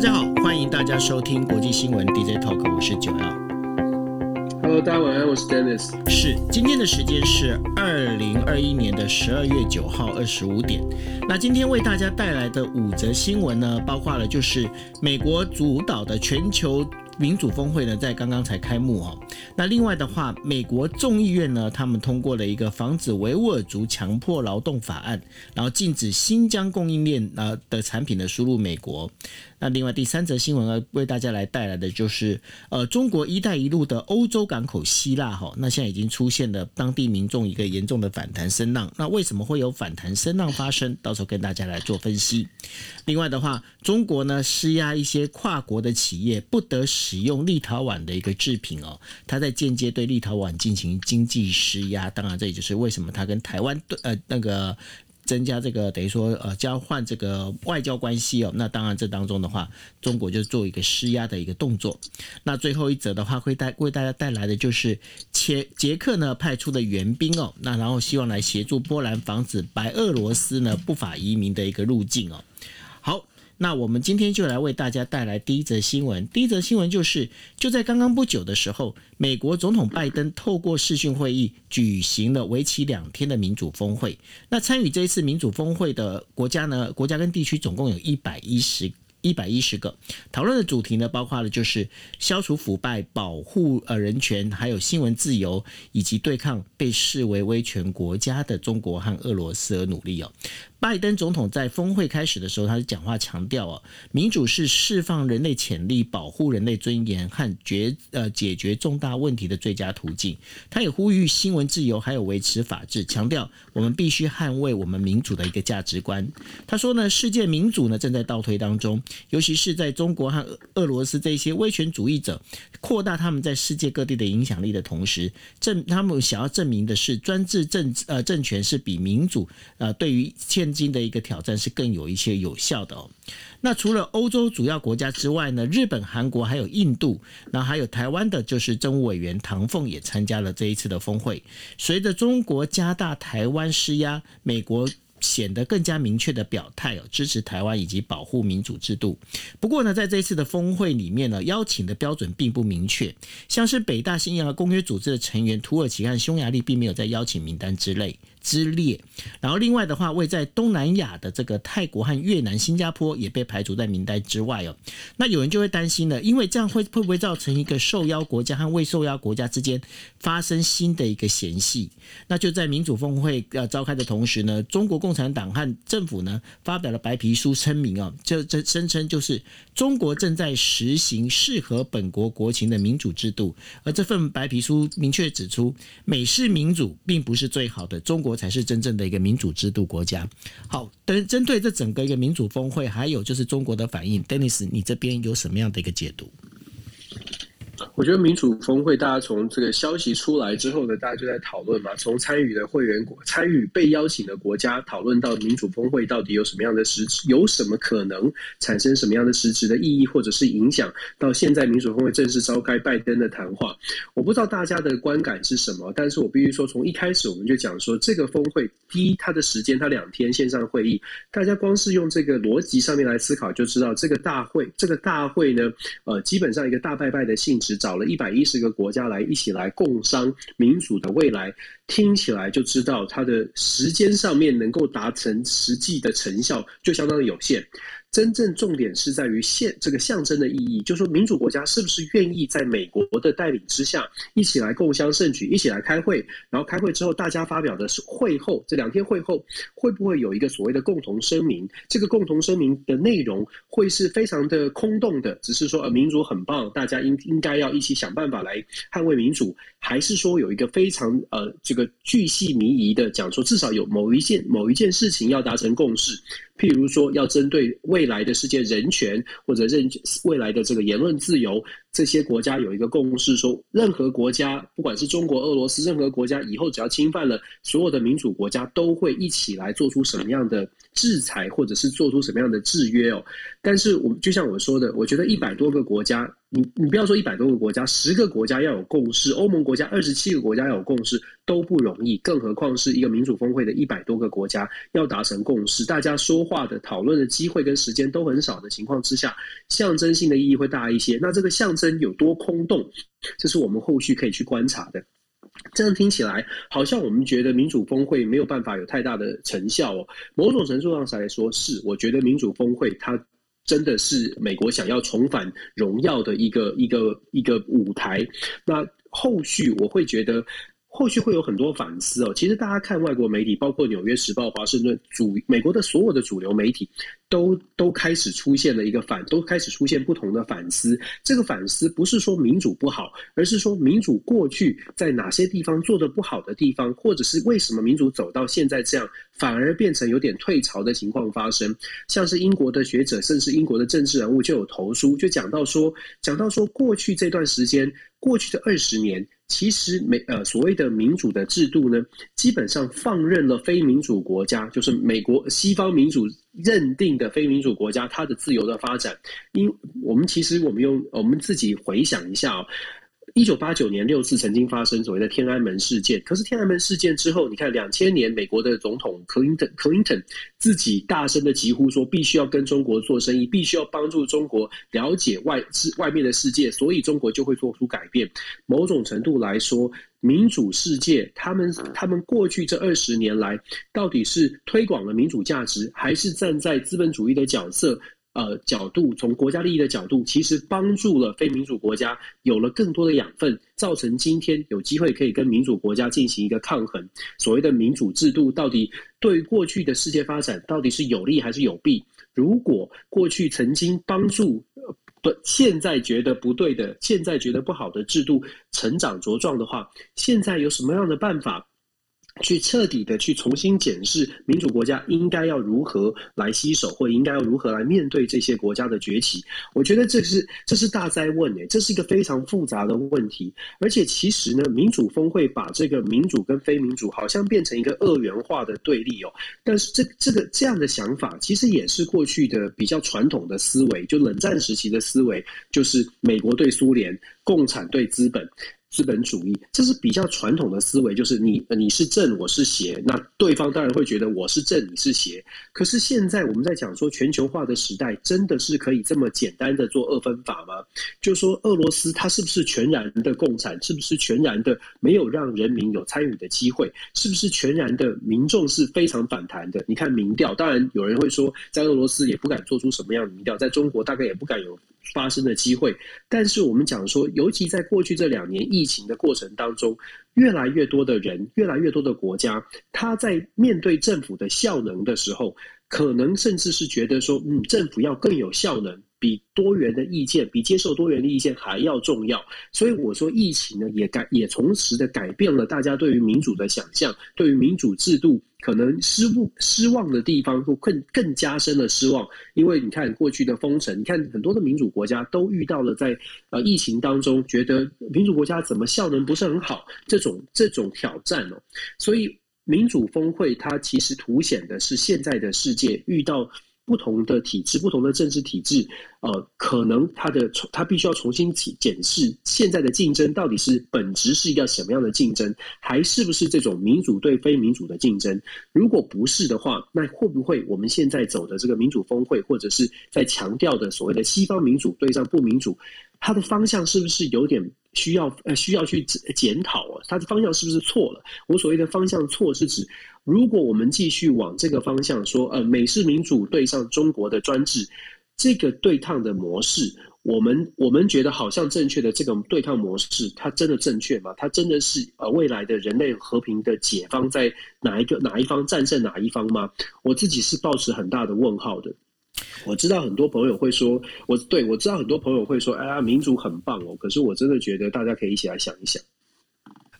大家好，欢迎大家收听国际新闻 DJ Talk，我是九幺。Hello，大家晚安，我是 Dennis。是，今天的时间是二零二一年的十二月九号二十五点。那今天为大家带来的五则新闻呢，包括了就是美国主导的全球。民主峰会呢，在刚刚才开幕哦。那另外的话，美国众议院呢，他们通过了一个防止维吾尔族强迫劳动法案，然后禁止新疆供应链啊的产品的输入美国。那另外第三则新闻呢，为大家来带来的就是，呃，中国“一带一路”的欧洲港口希腊哈，那现在已经出现了当地民众一个严重的反弹声浪。那为什么会有反弹声浪发生？到时候跟大家来做分析。另外的话，中国呢施压一些跨国的企业不得使用立陶宛的一个制品哦，他在间接对立陶宛进行经济施压。当然，这也就是为什么他跟台湾对呃那个。增加这个等于说呃交换这个外交关系哦，那当然这当中的话，中国就做一个施压的一个动作。那最后一则的话，会带为大家带来的就是捷捷克呢派出的援兵哦，那然后希望来协助波兰防止白俄罗斯呢不法移民的一个入境哦。好。那我们今天就来为大家带来第一则新闻。第一则新闻就是，就在刚刚不久的时候，美国总统拜登透过视讯会议举行了为期两天的民主峰会。那参与这一次民主峰会的国家呢，国家跟地区总共有一百一十一百一十个。讨论的主题呢，包括了就是消除腐败、保护呃人权，还有新闻自由，以及对抗被视为威权国家的中国和俄罗斯而努力哦。拜登总统在峰会开始的时候，他的讲话强调啊，民主是释放人类潜力、保护人类尊严和决呃解决重大问题的最佳途径。他也呼吁新闻自由，还有维持法治，强调我们必须捍卫我们民主的一个价值观。他说呢，世界民主呢正在倒退当中，尤其是在中国和俄罗斯这些威权主义者扩大他们在世界各地的影响力的同时，证他们想要证明的是专制政呃政权是比民主呃对于现金的一个挑战是更有一些有效的哦。那除了欧洲主要国家之外呢，日本、韩国还有印度，那还有台湾的，就是政务委员唐凤也参加了这一次的峰会。随着中国加大台湾施压，美国。显得更加明确的表态哦，支持台湾以及保护民主制度。不过呢，在这次的峰会里面呢，邀请的标准并不明确，像是北大西洋公约组织的成员土耳其和匈牙利并没有在邀请名单之类之列。然后另外的话，位在东南亚的这个泰国和越南、新加坡也被排除在名单之外哦。那有人就会担心了，因为这样会会不会造成一个受邀国家和未受邀国家之间发生新的一个嫌隙？那就在民主峰会要召开的同时呢，中国共产党和政府呢发表了白皮书声明啊，就这声称就是中国正在实行适合本国国情的民主制度，而这份白皮书明确指出，美式民主并不是最好的，中国国才是真正的一个民主制度国家。好，等针对这整个一个民主峰会，还有就是中国的反应，Dennis，你这边有什么样的一个解读？我觉得民主峰会，大家从这个消息出来之后呢，大家就在讨论嘛。从参与的会员国、参与被邀请的国家讨论到民主峰会到底有什么样的实质，有什么可能产生什么样的实质的意义或者是影响。到现在民主峰会正式召开，拜登的谈话，我不知道大家的观感是什么，但是我必须说，从一开始我们就讲说，这个峰会第一，它的时间它两天线上会议，大家光是用这个逻辑上面来思考，就知道这个大会，这个大会呢，呃，基本上一个大拜拜的性质。找了一百一十个国家来一起来共商民主的未来，听起来就知道它的时间上面能够达成实际的成效就相当有限。真正重点是在于现这个象征的意义，就是说民主国家是不是愿意在美国的带领之下，一起来共襄盛举，一起来开会，然后开会之后大家发表的是会后这两天会后会不会有一个所谓的共同声明？这个共同声明的内容会是非常的空洞的，只是说呃民主很棒，大家应应该要一起想办法来捍卫民主，还是说有一个非常呃这个巨细靡遗的讲说，至少有某一件某一件事情要达成共识？譬如说，要针对未来的世界人权或者认未来的这个言论自由，这些国家有一个共识，说任何国家，不管是中国、俄罗斯，任何国家以后只要侵犯了所有的民主国家，都会一起来做出什么样的制裁，或者是做出什么样的制约哦。但是我们就像我说的，我觉得一百多个国家，你你不要说一百多个国家，十个国家要有共识，欧盟国家二十七个国家要有共识都不容易，更何况是一个民主峰会的一百多个国家要达成共识，大家说话的讨论的机会跟时间都很少的情况之下，象征性的意义会大一些。那这个象有多空洞，这是我们后续可以去观察的。这样听起来好像我们觉得民主峰会没有办法有太大的成效哦。某种程度上来说，是我觉得民主峰会它真的是美国想要重返荣耀的一个一个一个舞台。那后续我会觉得。后续会有很多反思哦。其实大家看外国媒体，包括《纽约时报》、华盛顿主美国的所有的主流媒体，都都开始出现了一个反，都开始出现不同的反思。这个反思不是说民主不好，而是说民主过去在哪些地方做得不好的地方，或者是为什么民主走到现在这样，反而变成有点退潮的情况发生。像是英国的学者，甚至英国的政治人物就有投书，就讲到说，讲到说过去这段时间，过去的二十年。其实美呃所谓的民主的制度呢，基本上放任了非民主国家，就是美国西方民主认定的非民主国家，它的自由的发展。因我们其实我们用我们自己回想一下哦。一九八九年六次曾经发生所谓的天安门事件，可是天安门事件之后，你看两千年美国的总统克林顿，克林顿自己大声的疾呼说，必须要跟中国做生意，必须要帮助中国了解外世外面的世界，所以中国就会做出改变。某种程度来说，民主世界他们他们过去这二十年来，到底是推广了民主价值，还是站在资本主义的角色？呃，角度从国家利益的角度，其实帮助了非民主国家有了更多的养分，造成今天有机会可以跟民主国家进行一个抗衡。所谓的民主制度，到底对过去的世界发展到底是有利还是有弊？如果过去曾经帮助，不，现在觉得不对的，现在觉得不好的制度成长茁壮的话，现在有什么样的办法？去彻底的去重新检视民主国家应该要如何来洗手，或应该要如何来面对这些国家的崛起。我觉得这是这是大哉问诶，这是一个非常复杂的问题。而且其实呢，民主峰会把这个民主跟非民主好像变成一个二元化的对立哦。但是这这个这样的想法，其实也是过去的比较传统的思维，就冷战时期的思维，就是美国对苏联，共产对资本。资本主义，这是比较传统的思维，就是你你是正，我是邪，那对方当然会觉得我是正，你是邪。可是现在我们在讲说全球化的时代，真的是可以这么简单的做二分法吗？就说俄罗斯它是不是全然的共产？是不是全然的没有让人民有参与的机会？是不是全然的民众是非常反弹的？你看民调，当然有人会说，在俄罗斯也不敢做出什么样的民调，在中国大概也不敢有。发生的机会，但是我们讲说，尤其在过去这两年疫疫情的过程当中，越来越多的人，越来越多的国家，他在面对政府的效能的时候，可能甚至是觉得说，嗯，政府要更有效能。比多元的意见，比接受多元的意见还要重要。所以我说，疫情呢也改也同时的改变了大家对于民主的想象，对于民主制度可能失误失望的地方，会更更加深了失望。因为你看过去的封城，你看很多的民主国家都遇到了在呃疫情当中，觉得民主国家怎么效能不是很好这种这种挑战哦。所以民主峰会它其实凸显的是现在的世界遇到。不同的体制，不同的政治体制，呃，可能它的它必须要重新检检视现在的竞争到底是本质是一个什么样的竞争，还是不是这种民主对非民主的竞争？如果不是的话，那会不会我们现在走的这个民主峰会，或者是在强调的所谓的西方民主对上不民主，它的方向是不是有点需要呃需要去检讨啊？它的方向是不是错了？我所谓的方向错是指。如果我们继续往这个方向说，呃，美式民主对上中国的专制，这个对抗的模式，我们我们觉得好像正确的这个对抗模式，它真的正确吗？它真的是呃未来的人类和平的解方在哪一个哪一方战胜哪一方吗？我自己是抱持很大的问号的。我知道很多朋友会说，我对我知道很多朋友会说，哎呀，民主很棒哦。可是我真的觉得大家可以一起来想一想。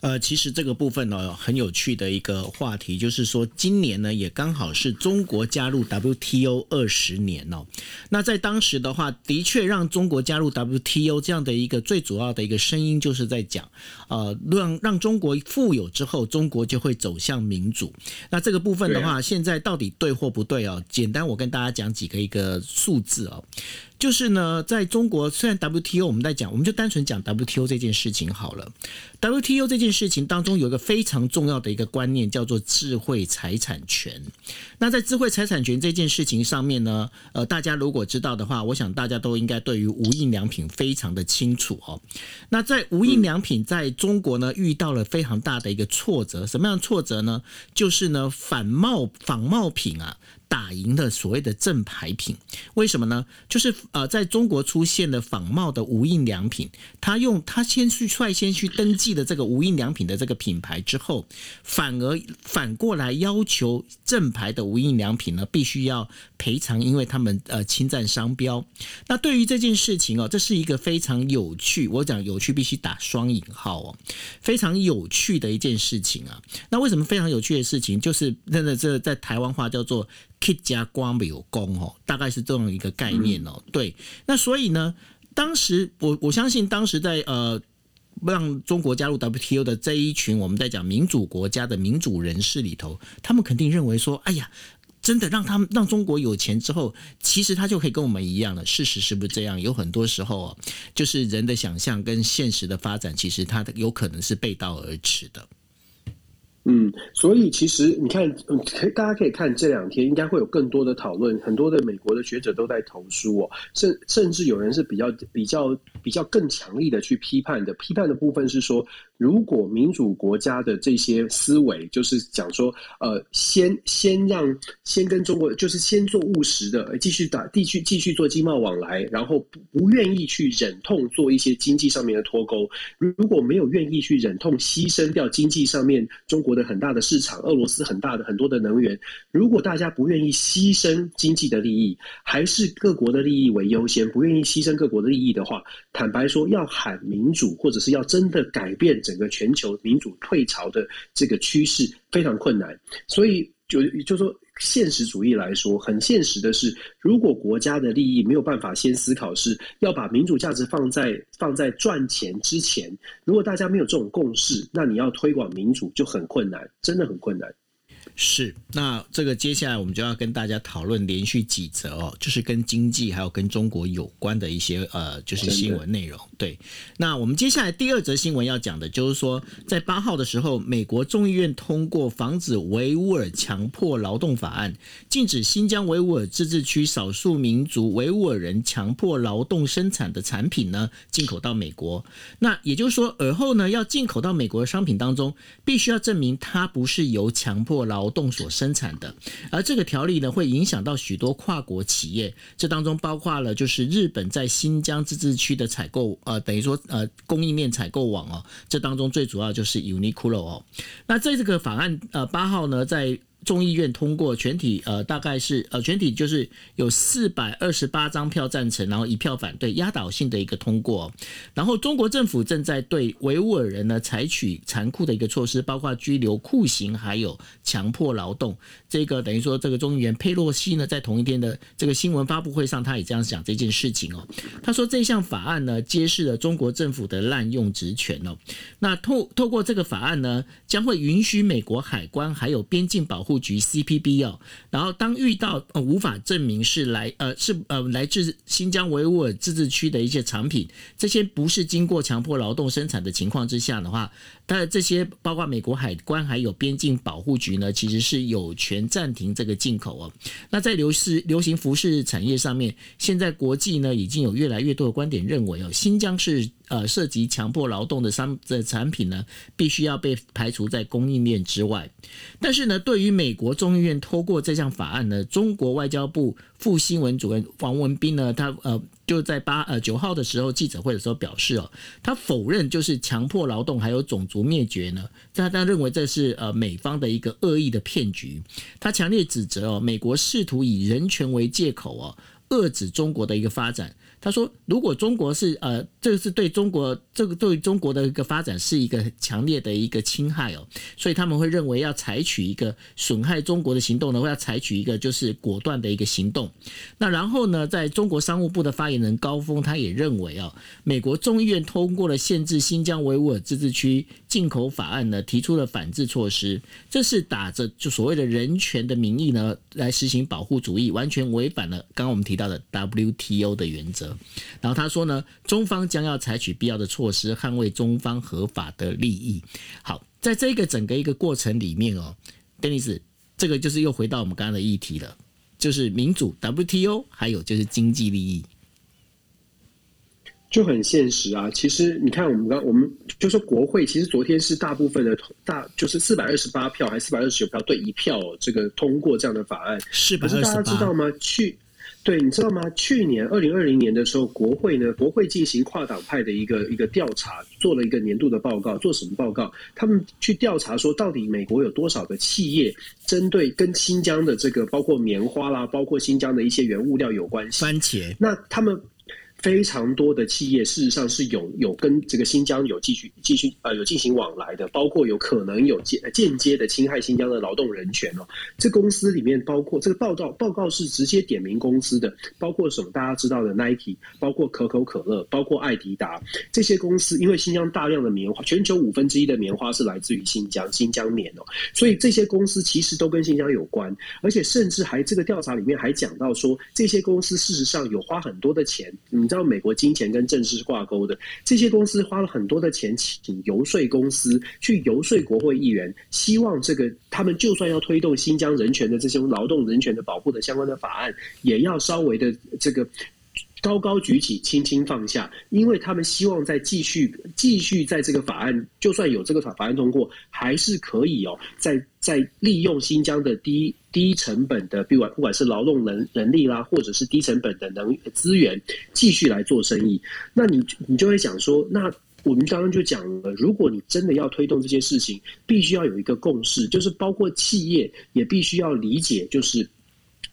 呃，其实这个部分呢，很有趣的一个话题，就是说今年呢也刚好是中国加入 WTO 二十年哦。那在当时的话，的确让中国加入 WTO 这样的一个最主要的一个声音，就是在讲，呃，让让中国富有之后，中国就会走向民主。那这个部分的话，现在到底对或不对哦？简单我跟大家讲几个一个数字哦。就是呢，在中国，虽然 WTO 我们在讲，我们就单纯讲 WTO 这件事情好了。WTO 这件事情当中有一个非常重要的一个观念，叫做智慧财产权。那在智慧财产权这件事情上面呢，呃，大家如果知道的话，我想大家都应该对于无印良品非常的清楚哦。那在无印良品在中国呢，遇到了非常大的一个挫折，什么样的挫折呢？就是呢，仿冒仿冒品啊。打赢了所谓的正牌品，为什么呢？就是呃，在中国出现了仿冒的无印良品，他用他先去率先去登记了这个无印良品的这个品牌之后，反而反过来要求正牌的无印良品呢，必须要赔偿，因为他们呃侵占商标。那对于这件事情哦，这是一个非常有趣，我讲有趣必须打双引号哦，非常有趣的一件事情啊。那为什么非常有趣的事情？就是真的这在台湾话叫做。K 加光没有功哦，大概是这样一个概念哦。对，那所以呢，当时我我相信，当时在呃让中国加入 WTO 的这一群我们在讲民主国家的民主人士里头，他们肯定认为说，哎呀，真的让他们让中国有钱之后，其实他就可以跟我们一样了。事实是不是这样？有很多时候，就是人的想象跟现实的发展，其实它有可能是背道而驰的。嗯，所以其实你看，嗯，大家可以看这两天应该会有更多的讨论，很多的美国的学者都在投书哦，甚甚至有人是比较比较比较更强力的去批判的，批判的部分是说。如果民主国家的这些思维，就是讲说，呃，先先让先跟中国，就是先做务实的，继续打，继续继续做经贸往来，然后不不愿意去忍痛做一些经济上面的脱钩。如果没有愿意去忍痛牺牲掉经济上面中国的很大的市场，俄罗斯很大的很多的能源，如果大家不愿意牺牲经济的利益，还是各国的利益为优先，不愿意牺牲各国的利益的话，坦白说，要喊民主，或者是要真的改变。整个全球民主退潮的这个趋势非常困难，所以就就说现实主义来说，很现实的是，如果国家的利益没有办法先思考是要把民主价值放在放在赚钱之前，如果大家没有这种共识，那你要推广民主就很困难，真的很困难。是，那这个接下来我们就要跟大家讨论连续几则哦，就是跟经济还有跟中国有关的一些呃，就是新闻内容。对，那我们接下来第二则新闻要讲的就是说，在八号的时候，美国众议院通过防止维吾尔强迫劳动法案，禁止新疆维吾尔自治区少数民族维吾尔人强迫劳动生产的产品呢进口到美国。那也就是说，尔后呢要进口到美国的商品当中，必须要证明它不是由强迫劳动所生产的，而这个条例呢，会影响到许多跨国企业，这当中包括了就是日本在新疆自治区的采购，呃，等于说呃供应链采购网哦，这当中最主要就是 Uniqlo 哦，那在这个法案呃八号呢，在。众议院通过全体，呃，大概是呃全体就是有四百二十八张票赞成，然后一票反对，压倒性的一个通过。然后中国政府正在对维吾尔人呢采取残酷的一个措施，包括拘留、酷刑，还有强迫劳动。这个等于说，这个众议员佩洛西呢，在同一天的这个新闻发布会上，他也这样讲这件事情哦。他说这项法案呢，揭示了中国政府的滥用职权哦。那透透过这个法案呢，将会允许美国海关还有边境保护布局 CPB 哦，然后当遇到无法证明是来呃是呃来自新疆维吾尔自治区的一些产品，这些不是经过强迫劳动生产的情况之下的话，那这些包括美国海关还有边境保护局呢，其实是有权暂停这个进口哦。那在流式流行服饰产业上面，现在国际呢已经有越来越多的观点认为哦，新疆是。呃，涉及强迫劳动的商的产品呢，必须要被排除在供应链之外。但是呢，对于美国众议院通过这项法案呢，中国外交部副新闻主任王文斌呢，他呃就在八呃九号的时候记者会的时候表示哦，他否认就是强迫劳动还有种族灭绝呢，他他认为这是呃美方的一个恶意的骗局。他强烈指责哦，美国试图以人权为借口哦，遏制中国的一个发展。他说，如果中国是呃，这个是对中国这个对中国的一个发展是一个强烈的一个侵害哦，所以他们会认为要采取一个损害中国的行动呢，会要采取一个就是果断的一个行动。那然后呢，在中国商务部的发言人高峰他也认为哦，美国众议院通过了限制新疆维吾尔自治区进口法案呢，提出了反制措施，这是打着就所谓的人权的名义呢，来实行保护主义，完全违反了刚刚我们提到的 WTO 的原则。然后他说呢，中方将要采取必要的措施，捍卫中方合法的利益。好，在这个整个一个过程里面哦，Dennis，这个就是又回到我们刚刚的议题了，就是民主 WTO，还有就是经济利益，就很现实啊。其实你看，我们刚我们就说国会，其实昨天是大部分的大，就是四百二十八票还是四百二十九票对一票，这个通过这样的法案。是不是大家知道吗？去。对，你知道吗？去年二零二零年的时候，国会呢，国会进行跨党派的一个一个调查，做了一个年度的报告。做什么报告？他们去调查说，到底美国有多少的企业针对跟新疆的这个，包括棉花啦，包括新疆的一些原物料有关系。番茄。那他们。非常多的企业事实上是有有跟这个新疆有继续继续呃有进行往来的，包括有可能有间间接的侵害新疆的劳动人权哦。这公司里面包括这个报道报告是直接点名公司的，包括什么大家知道的 Nike，包括可口可乐，包括爱迪达这些公司，因为新疆大量的棉花，全球五分之一的棉花是来自于新疆新疆棉哦，所以这些公司其实都跟新疆有关，而且甚至还这个调查里面还讲到说，这些公司事实上有花很多的钱，嗯。知道美国金钱跟政治是挂钩的，这些公司花了很多的钱请游说公司去游说国会议员，希望这个他们就算要推动新疆人权的这些劳动人权的保护的相关的法案，也要稍微的这个。高高举起，轻轻放下，因为他们希望再继续继续在这个法案，就算有这个法法案通过，还是可以哦，在在利用新疆的低低成本的，不管不管是劳动人人力啦，或者是低成本的能资源，继续来做生意。那你你就会想说，那我们刚刚就讲了，如果你真的要推动这些事情，必须要有一个共识，就是包括企业也必须要理解，就是。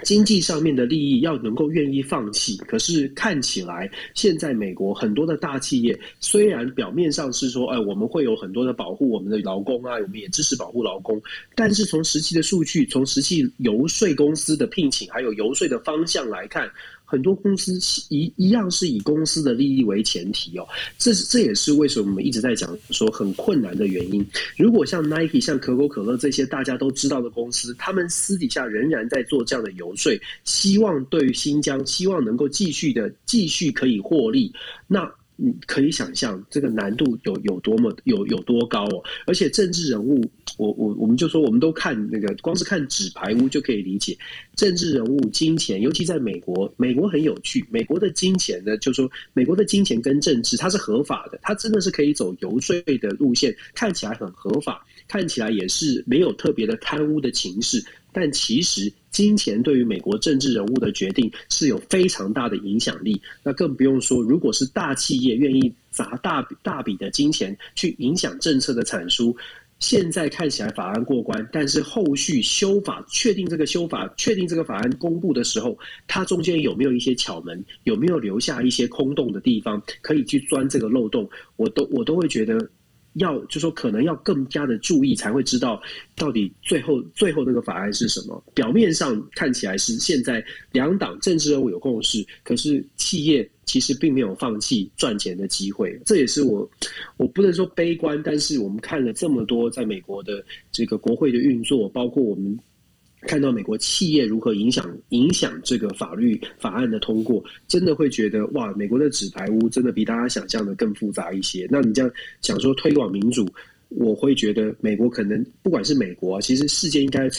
经济上面的利益要能够愿意放弃，可是看起来现在美国很多的大企业虽然表面上是说，哎，我们会有很多的保护我们的劳工啊，我们也支持保护劳工，但是从实际的数据，从实际游说公司的聘请，还有游说的方向来看。很多公司一一样是以公司的利益为前提哦，这这也是为什么我们一直在讲说很困难的原因。如果像 Nike、像可口可乐这些大家都知道的公司，他们私底下仍然在做这样的游说，希望对于新疆，希望能够继续的继续可以获利，那。你可以想象这个难度有有多么有有多高哦，而且政治人物，我我我们就说，我们都看那个，光是看纸牌屋就可以理解，政治人物金钱，尤其在美国，美国很有趣，美国的金钱呢，就说美国的金钱跟政治，它是合法的，它真的是可以走游说的路线，看起来很合法，看起来也是没有特别的贪污的情势。但其实，金钱对于美国政治人物的决定是有非常大的影响力。那更不用说，如果是大企业愿意砸大大笔的金钱去影响政策的产出，现在看起来法案过关，但是后续修法确定这个修法确定这个法案公布的时候，它中间有没有一些巧门，有没有留下一些空洞的地方可以去钻这个漏洞，我都我都会觉得。要就说可能要更加的注意，才会知道到底最后最后那个法案是什么。表面上看起来是现在两党政治人物有共识，可是企业其实并没有放弃赚钱的机会。这也是我我不能说悲观，但是我们看了这么多在美国的这个国会的运作，包括我们。看到美国企业如何影响影响这个法律法案的通过，真的会觉得哇，美国的纸牌屋真的比大家想象的更复杂一些。那你这样想说推广民主，我会觉得美国可能不管是美国啊，其实世界应该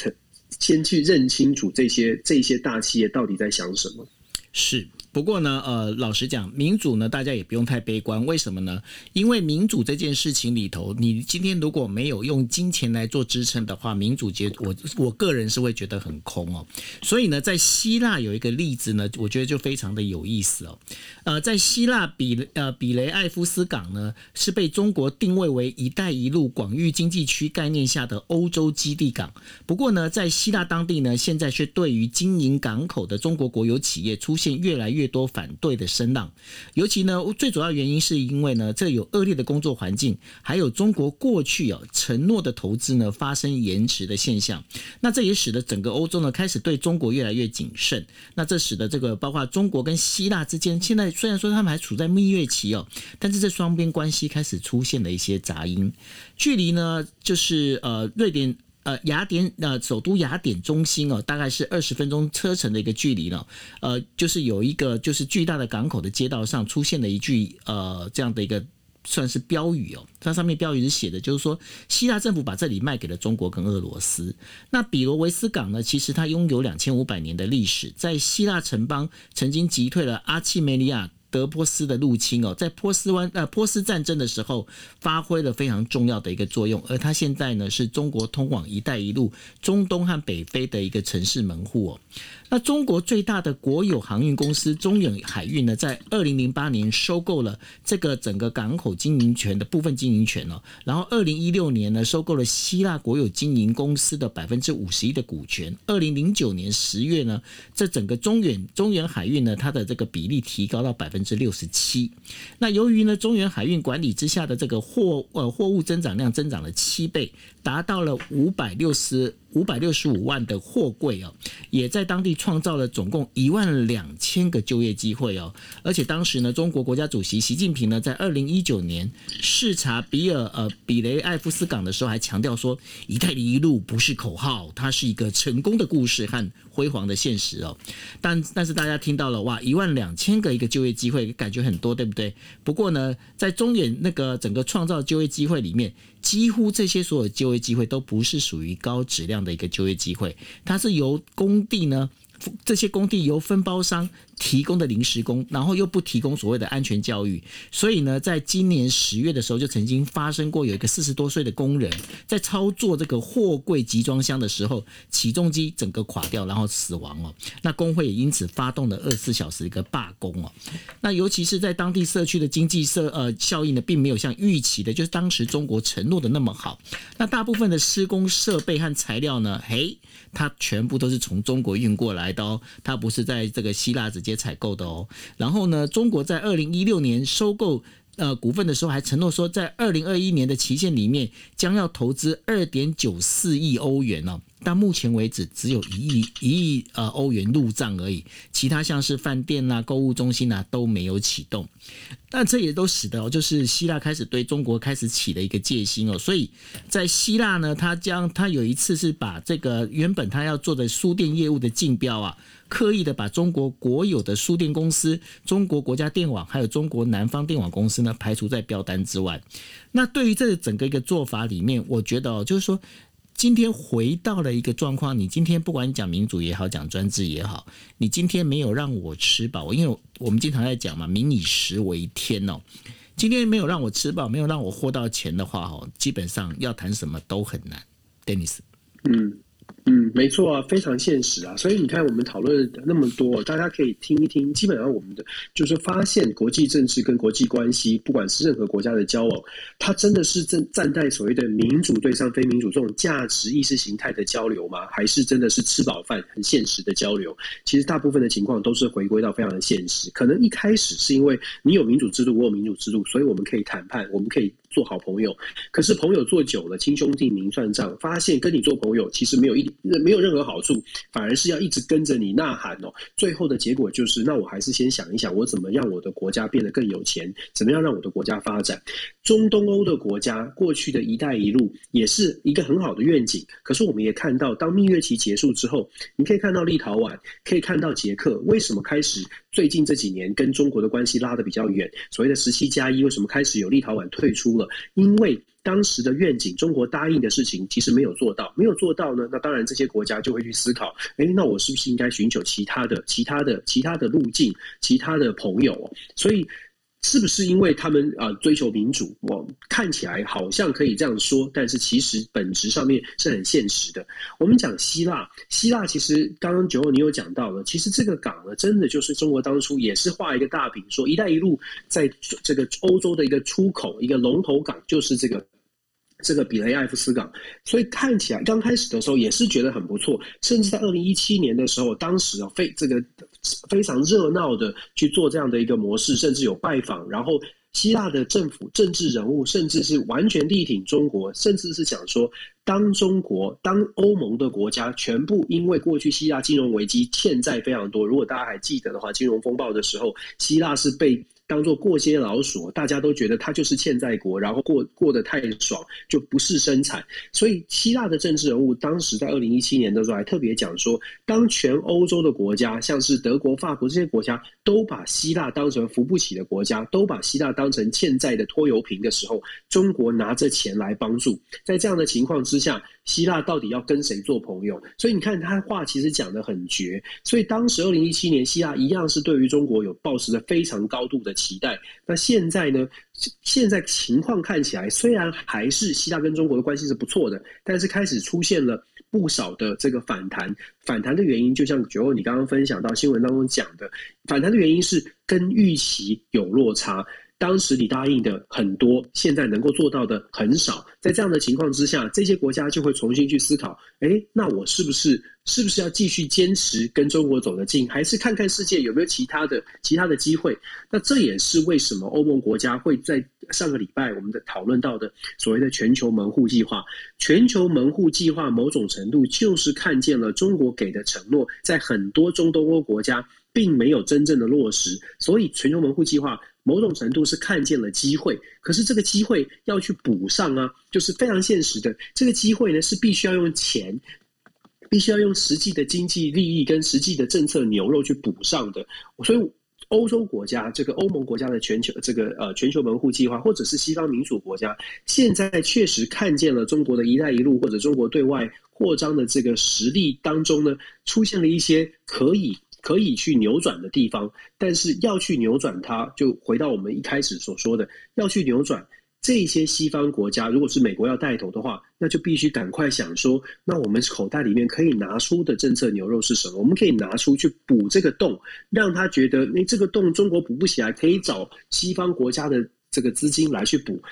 先去认清楚这些这些大企业到底在想什么。是。不过呢，呃，老实讲，民主呢，大家也不用太悲观。为什么呢？因为民主这件事情里头，你今天如果没有用金钱来做支撑的话，民主结我我个人是会觉得很空哦。所以呢，在希腊有一个例子呢，我觉得就非常的有意思哦。呃，在希腊比呃比雷埃夫斯港呢，是被中国定位为“一带一路”广域经济区概念下的欧洲基地港。不过呢，在希腊当地呢，现在却对于经营港口的中国国有企业出现越来越多反对的声浪。尤其呢，最主要原因是因为呢，这有恶劣的工作环境，还有中国过去啊承诺的投资呢发生延迟的现象。那这也使得整个欧洲呢开始对中国越来越谨慎。那这使得这个包括中国跟希腊之间，现在虽然说他们还处在蜜月期哦，但是这双边关系开始出现了一些杂音。距离呢，就是呃瑞典。呃，雅典呃，首都雅典中心哦，大概是二十分钟车程的一个距离了。呃，就是有一个就是巨大的港口的街道上出现了一句呃这样的一个算是标语哦，它上面标语是写的，就是说希腊政府把这里卖给了中国跟俄罗斯。那比罗维斯港呢，其实它拥有两千五百年的历史，在希腊城邦曾经击退了阿契美尼亚。德波斯的入侵哦，在波斯湾呃波斯战争的时候发挥了非常重要的一个作用，而它现在呢是中国通往“一带一路”中东和北非的一个城市门户哦。那中国最大的国有航运公司中远海运呢，在二零零八年收购了这个整个港口经营权的部分经营权哦，然后二零一六年呢收购了希腊国有经营公司的百分之五十一的股权，二零零九年十月呢，这整个中远中远海运呢，它的这个比例提高到百分之六十七。那由于呢中远海运管理之下的这个货呃货物增长量增长了七倍，达到了五百六十。五百六十五万的货柜哦，也在当地创造了总共一万两千个就业机会哦。而且当时呢，中国国家主席习近平呢，在二零一九年视察比尔呃比雷埃夫斯港的时候，还强调说“一带一路”不是口号，它是一个成功的故事和辉煌的现实哦。但但是大家听到了哇，一万两千个一个就业机会，感觉很多，对不对？不过呢，在中原那个整个创造就业机会里面。几乎这些所有就业机会都不是属于高质量的一个就业机会，它是由工地呢。这些工地由分包商提供的临时工，然后又不提供所谓的安全教育，所以呢，在今年十月的时候，就曾经发生过有一个四十多岁的工人在操作这个货柜集装箱的时候，起重机整个垮掉，然后死亡哦。那工会也因此发动了二十四小时一个罢工哦。那尤其是在当地社区的经济社呃效应呢，并没有像预期的，就是当时中国承诺的那么好。那大部分的施工设备和材料呢，嘿，它全部都是从中国运过来。的哦，它不是在这个希腊直接采购的哦。然后呢，中国在二零一六年收购呃股份的时候，还承诺说，在二零二一年的期限里面，将要投资二点九四亿欧元哦。但目前为止，只有一亿一亿呃欧元入账而已，其他像是饭店呐、啊、购物中心呐、啊、都没有启动。但这也都使得哦，就是希腊开始对中国开始起了一个戒心哦。所以在希腊呢，他将他有一次是把这个原本他要做的书店业务的竞标啊，刻意的把中国国有的书店公司、中国国家电网还有中国南方电网公司呢排除在标单之外。那对于这整个一个做法里面，我觉得哦，就是说。今天回到了一个状况，你今天不管讲民主也好，讲专制也好，你今天没有让我吃饱，因为我们经常在讲嘛，民以食为天哦。今天没有让我吃饱，没有让我获到钱的话，哦，基本上要谈什么都很难。Dennis，嗯。嗯，没错啊，非常现实啊，所以你看，我们讨论那么多，大家可以听一听。基本上，我们的就是发现国际政治跟国际关系，不管是任何国家的交往，它真的是正站在所谓的民主对上非民主这种价值意识形态的交流吗？还是真的是吃饱饭很现实的交流？其实大部分的情况都是回归到非常的现实。可能一开始是因为你有民主制度，我有民主制度，所以我们可以谈判，我们可以。做好朋友，可是朋友做久了，亲兄弟明算账，发现跟你做朋友其实没有一没有任何好处，反而是要一直跟着你呐喊哦。最后的结果就是，那我还是先想一想，我怎么让我的国家变得更有钱，怎么样让我的国家发展。中东欧的国家过去的一带一路也是一个很好的愿景，可是我们也看到，当蜜月期结束之后，你可以看到立陶宛，可以看到捷克，为什么开始最近这几年跟中国的关系拉得比较远？所谓的十七加一，为什么开始有立陶宛退出了？因为当时的愿景，中国答应的事情其实没有做到，没有做到呢，那当然这些国家就会去思考，哎，那我是不是应该寻求其他的、其他的、其他的路径、其他的朋友？所以。是不是因为他们啊追求民主？我看起来好像可以这样说，但是其实本质上面是很现实的。我们讲希腊，希腊其实刚刚九欧你有讲到了，其实这个港呢，真的就是中国当初也是画一个大饼，说“一带一路”在这个欧洲的一个出口，一个龙头港就是这个这个比雷埃夫斯港，所以看起来刚开始的时候也是觉得很不错，甚至在二零一七年的时候，当时啊非这个非常热闹的去做这样的一个模式，甚至有拜访，然后希腊的政府政治人物甚至是完全力挺中国，甚至是讲说，当中国当欧盟的国家全部因为过去希腊金融危机欠债非常多，如果大家还记得的话，金融风暴的时候，希腊是被。当做过街老鼠，大家都觉得他就是欠债国，然后过过得太爽，就不是生产。所以希腊的政治人物当时在二零一七年的时候还特别讲说，当全欧洲的国家，像是德国、法国这些国家，都把希腊当成扶不起的国家，都把希腊当成欠债的拖油瓶的时候，中国拿着钱来帮助。在这样的情况之下，希腊到底要跟谁做朋友？所以你看他话其实讲得很绝。所以当时二零一七年，希腊一样是对于中国有抱持着非常高度的期待。那现在呢？现在情况看起来，虽然还是希腊跟中国的关系是不错的，但是开始出现了不少的这个反弹。反弹的原因，就像九欧你刚刚分享到新闻当中讲的，反弹的原因是跟预期有落差。当时你答应的很多，现在能够做到的很少。在这样的情况之下，这些国家就会重新去思考：哎，那我是不是是不是要继续坚持跟中国走得近，还是看看世界有没有其他的其他的机会？那这也是为什么欧盟国家会在上个礼拜我们的讨论到的所谓的全球门户计划。全球门户计划某种程度就是看见了中国给的承诺，在很多中东欧国家并没有真正的落实，所以全球门户计划。某种程度是看见了机会，可是这个机会要去补上啊，就是非常现实的。这个机会呢，是必须要用钱，必须要用实际的经济利益跟实际的政策牛肉去补上的。所以，欧洲国家这个欧盟国家的全球这个呃全球门户计划，或者是西方民主国家，现在确实看见了中国的一带一路或者中国对外扩张的这个实力当中呢，出现了一些可以。可以去扭转的地方，但是要去扭转它，就回到我们一开始所说的，要去扭转这些西方国家，如果是美国要带头的话，那就必须赶快想说，那我们口袋里面可以拿出的政策牛肉是什么？我们可以拿出去补这个洞，让他觉得，那这个洞中国补不起来，可以找西方国家的这个资金来去补。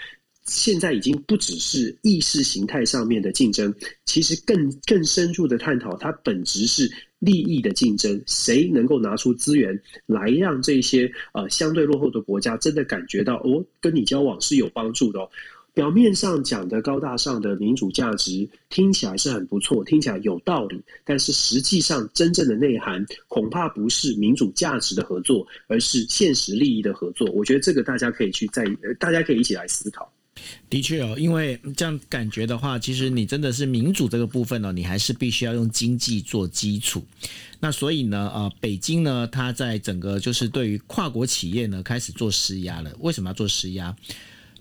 现在已经不只是意识形态上面的竞争，其实更更深入的探讨，它本质是。利益的竞争，谁能够拿出资源来让这些呃相对落后的国家真的感觉到哦，跟你交往是有帮助的哦。表面上讲的高大上的民主价值听起来是很不错，听起来有道理，但是实际上真正的内涵恐怕不是民主价值的合作，而是现实利益的合作。我觉得这个大家可以去再，大家可以一起来思考。的确哦，因为这样感觉的话，其实你真的是民主这个部分呢，你还是必须要用经济做基础。那所以呢，呃，北京呢，它在整个就是对于跨国企业呢开始做施压了。为什么要做施压？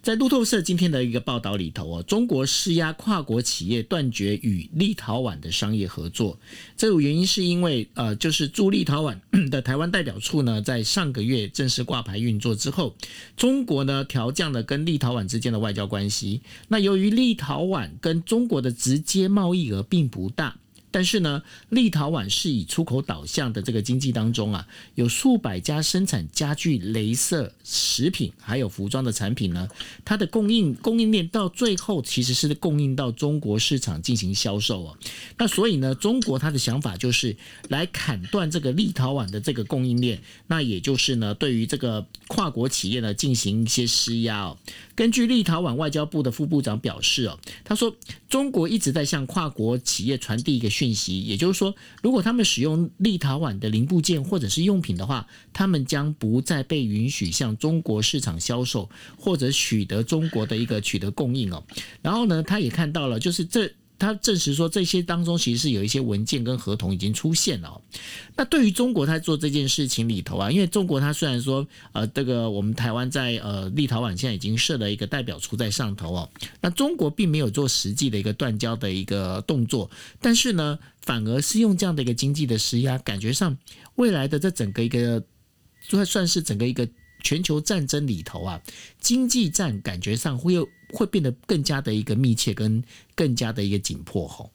在路透社今天的一个报道里头哦，中国施压跨国企业断绝与立陶宛的商业合作。这个原因是因为呃，就是驻立陶宛的台湾代表处呢，在上个月正式挂牌运作之后，中国呢调降了跟立陶宛之间的外交关系。那由于立陶宛跟中国的直接贸易额并不大。但是呢，立陶宛是以出口导向的这个经济当中啊，有数百家生产家具、镭射、食品还有服装的产品呢，它的供应供应链到最后其实是供应到中国市场进行销售哦。那所以呢，中国它的想法就是来砍断这个立陶宛的这个供应链，那也就是呢，对于这个跨国企业呢进行一些施压哦。根据立陶宛外交部的副部长表示哦，他说中国一直在向跨国企业传递一个讯息，也就是说，如果他们使用立陶宛的零部件或者是用品的话，他们将不再被允许向中国市场销售或者取得中国的一个取得供应哦。然后呢，他也看到了，就是这。他证实说，这些当中其实是有一些文件跟合同已经出现了。那对于中国，他做这件事情里头啊，因为中国他虽然说，呃，这个我们台湾在呃立陶宛现在已经设了一个代表处在上头哦，那中国并没有做实际的一个断交的一个动作，但是呢，反而是用这样的一个经济的施压，感觉上未来的这整个一个，算算是整个一个全球战争里头啊，经济战感觉上会有。会变得更加的一个密切，跟更加的一个紧迫吼。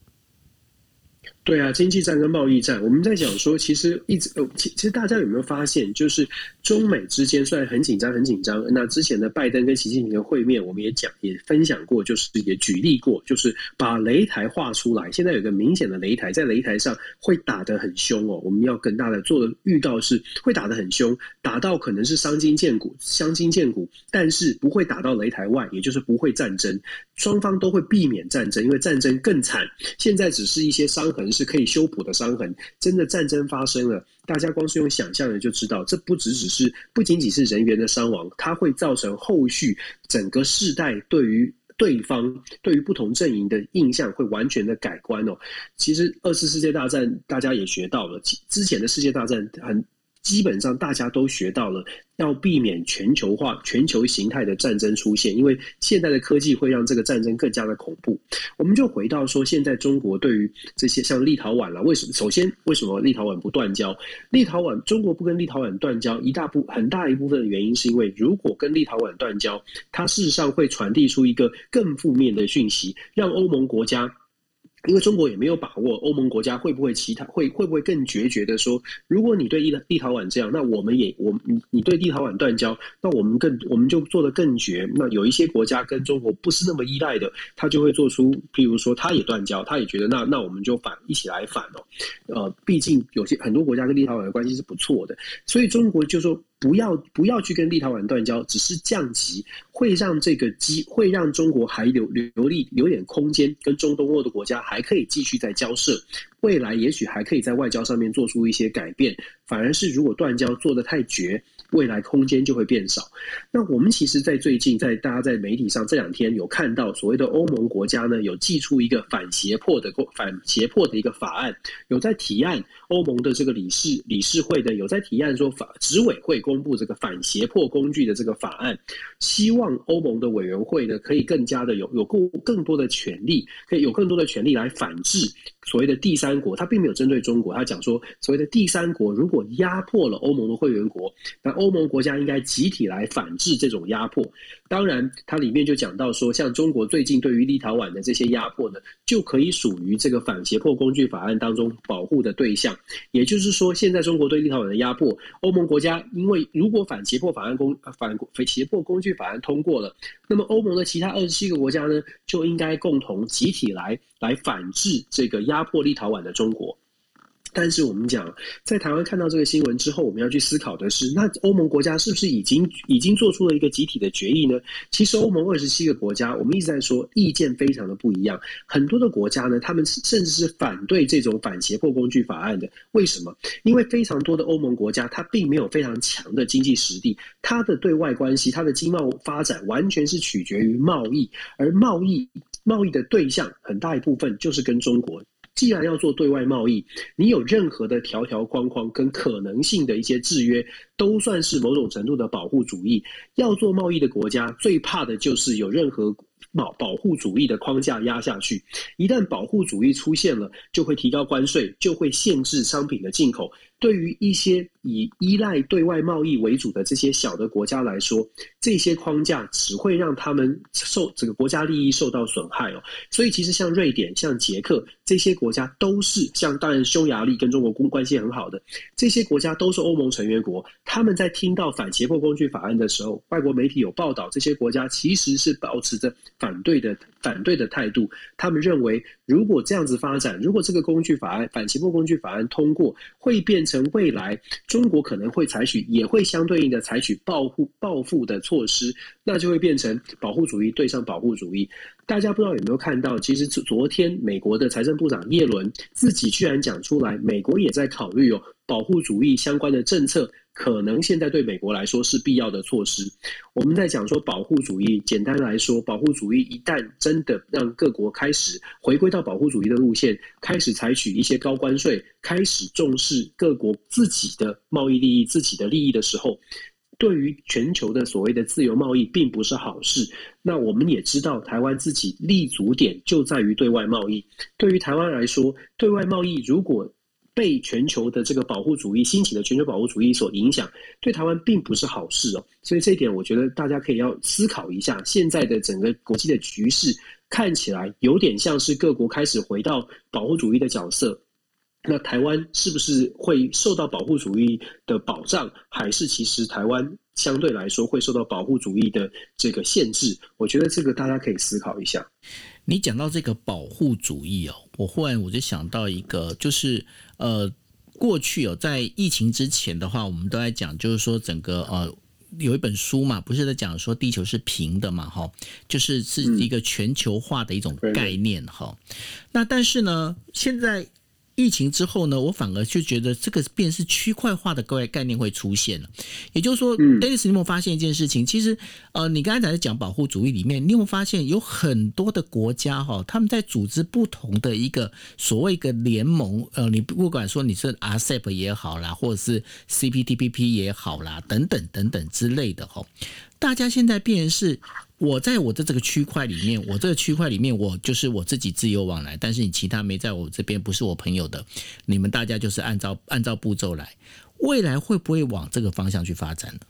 对啊，经济战跟贸易战，我们在讲说，其实一直呃，其其实大家有没有发现，就是中美之间虽然很紧张，很紧张。那之前的拜登跟习近平的会面，我们也讲，也分享过，就是也举例过，就是把擂台画出来。现在有个明显的擂台，在擂台上会打得很凶哦。我们要跟大家做的预告是，会打得很凶，打到可能是伤筋见骨，伤筋见骨，但是不会打到擂台外，也就是不会战争。双方都会避免战争，因为战争更惨。现在只是一些伤痕。是可以修补的伤痕。真的战争发生了，大家光是用想象的就知道，这不只只是不仅仅是人员的伤亡，它会造成后续整个世代对于对方、对于不同阵营的印象会完全的改观哦。其实二次世界大战大家也学到了，之前的世界大战很基本上大家都学到了。要避免全球化、全球形态的战争出现，因为现在的科技会让这个战争更加的恐怖。我们就回到说，现在中国对于这些像立陶宛了，为什么？首先，为什么立陶宛不断交？立陶宛中国不跟立陶宛断交，一大部很大一部分的原因是因为，如果跟立陶宛断交，它事实上会传递出一个更负面的讯息，让欧盟国家。因为中国也没有把握，欧盟国家会不会其他会会不会更决绝的说，如果你对立立陶宛这样，那我们也我你你对立陶宛断交，那我们更我们就做得更绝。那有一些国家跟中国不是那么依赖的，他就会做出，譬如说他也断交，他也觉得那那我们就反一起来反哦。呃，毕竟有些很多国家跟立陶宛的关系是不错的，所以中国就说。不要不要去跟立陶宛断交，只是降级，会让这个机会让中国还留留力留点空间，跟中东欧的国家还可以继续在交涉，未来也许还可以在外交上面做出一些改变。反而是如果断交做得太绝。未来空间就会变少。那我们其实，在最近，在大家在媒体上这两天有看到，所谓的欧盟国家呢，有寄出一个反胁迫的反胁迫的一个法案，有在提案欧盟的这个理事理事会的有在提案说法执委会公布这个反胁迫工具的这个法案，希望欧盟的委员会呢可以更加的有有更更多的权利，可以有更多的权利来反制所谓的第三三国。他并没有针对中国，他讲说所谓的第三国如果压迫了欧盟的会员国，那欧盟国家应该集体来反制这种压迫。当然，它里面就讲到说，像中国最近对于立陶宛的这些压迫呢，就可以属于这个反胁迫工具法案当中保护的对象。也就是说，现在中国对立陶宛的压迫，欧盟国家因为如果反胁迫法案公反胁迫工具法案通过了，那么欧盟的其他二十七个国家呢，就应该共同集体来来反制这个压迫立陶宛的中国。但是我们讲，在台湾看到这个新闻之后，我们要去思考的是，那欧盟国家是不是已经已经做出了一个集体的决议呢？其实欧盟二十七个国家，我们一直在说意见非常的不一样。很多的国家呢，他们甚至是反对这种反胁迫工具法案的。为什么？因为非常多的欧盟国家，它并没有非常强的经济实力，它的对外关系、它的经贸发展完全是取决于贸易，而贸易贸易的对象很大一部分就是跟中国。既然要做对外贸易，你有任何的条条框框跟可能性的一些制约，都算是某种程度的保护主义。要做贸易的国家，最怕的就是有任何保保护主义的框架压下去。一旦保护主义出现了，就会提高关税，就会限制商品的进口。对于一些以依赖对外贸易为主的这些小的国家来说，这些框架只会让他们受这个国家利益受到损害哦。所以，其实像瑞典、像捷克这些国家都是，像当然匈牙利跟中国关关系很好的这些国家都是欧盟成员国。他们在听到反胁迫工具法案的时候，外国媒体有报道，这些国家其实是保持着反对的反对的态度。他们认为，如果这样子发展，如果这个工具法案反胁迫工具法案通过，会变成未来中国可能会采取，也会相对应的采取报复报复的措施，那就会变成保护主义对上保护主义。大家不知道有没有看到，其实昨天美国的财政部长耶伦自己居然讲出来，美国也在考虑哦保护主义相关的政策。可能现在对美国来说是必要的措施。我们在讲说保护主义，简单来说，保护主义一旦真的让各国开始回归到保护主义的路线，开始采取一些高关税，开始重视各国自己的贸易利益、自己的利益的时候，对于全球的所谓的自由贸易并不是好事。那我们也知道，台湾自己立足点就在于对外贸易。对于台湾来说，对外贸易如果被全球的这个保护主义兴起的全球保护主义所影响，对台湾并不是好事哦。所以这一点，我觉得大家可以要思考一下。现在的整个国际的局势看起来有点像是各国开始回到保护主义的角色，那台湾是不是会受到保护主义的保障，还是其实台湾相对来说会受到保护主义的这个限制？我觉得这个大家可以思考一下。你讲到这个保护主义哦，我忽然我就想到一个，就是呃，过去哦，在疫情之前的话，我们都在讲，就是说整个呃。有一本书嘛，不是在讲说地球是平的嘛，哈，就是是一个全球化的一种概念，哈、嗯。那但是呢，现在。疫情之后呢，我反而就觉得这个便是区块化的概概念会出现了。也就是说，Dennis，你有没有发现一件事情？其实，呃，你刚才在讲保护主义里面，你有没有发现有很多的国家哈，他们在组织不同的一个所谓一个联盟，呃，你不管说你是 RCEP 也好啦，或者是 CPTPP 也好啦，等等等等之类的哈，大家现在变成是。我在我的这个区块里面，我这个区块里面，我就是我自己自由往来，但是你其他没在我这边，不是我朋友的，你们大家就是按照按照步骤来，未来会不会往这个方向去发展呢？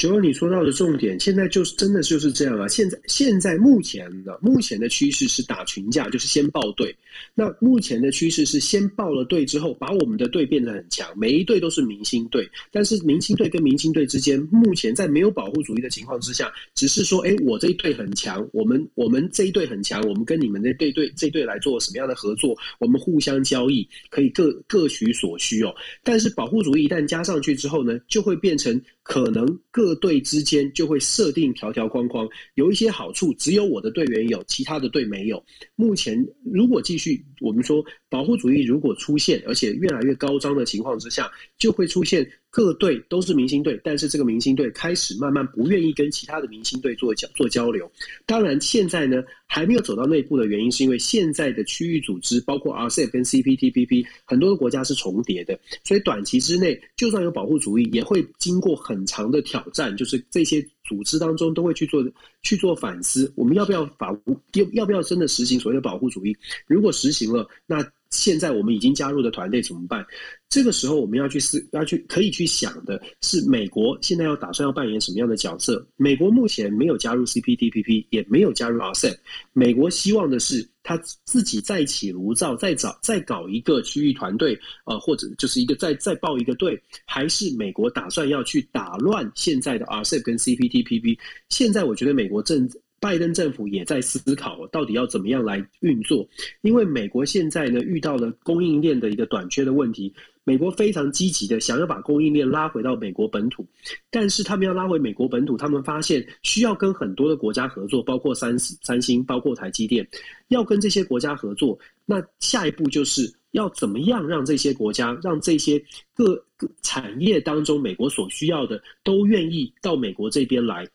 九二，你说到的重点，现在就是真的就是这样啊！现在现在目前的目前的趋势是打群架，就是先报队。那目前的趋势是先报了队之后，把我们的队变得很强，每一队都是明星队。但是明星队跟明星队之间，目前在没有保护主义的情况之下，只是说，哎，我这一队很强，我们我们这一队很强，我们跟你们的队队这队来做什么样的合作？我们互相交易，可以各各取所需哦。但是保护主义一旦加上去之后呢，就会变成。可能各队之间就会设定条条框框，有一些好处只有我的队员有，其他的队没有。目前如果继续，我们说保护主义如果出现，而且越来越高涨的情况之下，就会出现。各队都是明星队，但是这个明星队开始慢慢不愿意跟其他的明星队做交做交流。当然，现在呢还没有走到内部的原因，是因为现在的区域组织，包括 RCEP 跟 CPTPP，很多的国家是重叠的，所以短期之内，就算有保护主义，也会经过很长的挑战。就是这些组织当中都会去做去做反思，我们要不要保护？要要不要真的实行所谓的保护主义？如果实行了，那现在我们已经加入的团队怎么办？这个时候我们要去思，要去可以去想的是，美国现在要打算要扮演什么样的角色？美国目前没有加入 CPTPP，也没有加入 RCEP。美国希望的是他自己再起炉灶，再找再搞一个区域团队，呃，或者就是一个再再报一个队，还是美国打算要去打乱现在的 RCEP 跟 CPTPP？现在我觉得美国正。拜登政府也在思考，到底要怎么样来运作，因为美国现在呢遇到了供应链的一个短缺的问题，美国非常积极的想要把供应链拉回到美国本土，但是他们要拉回美国本土，他们发现需要跟很多的国家合作，包括三三星，包括台积电，要跟这些国家合作，那下一步就是要怎么样让这些国家，让这些各产业当中美国所需要的都愿意到美国这边来。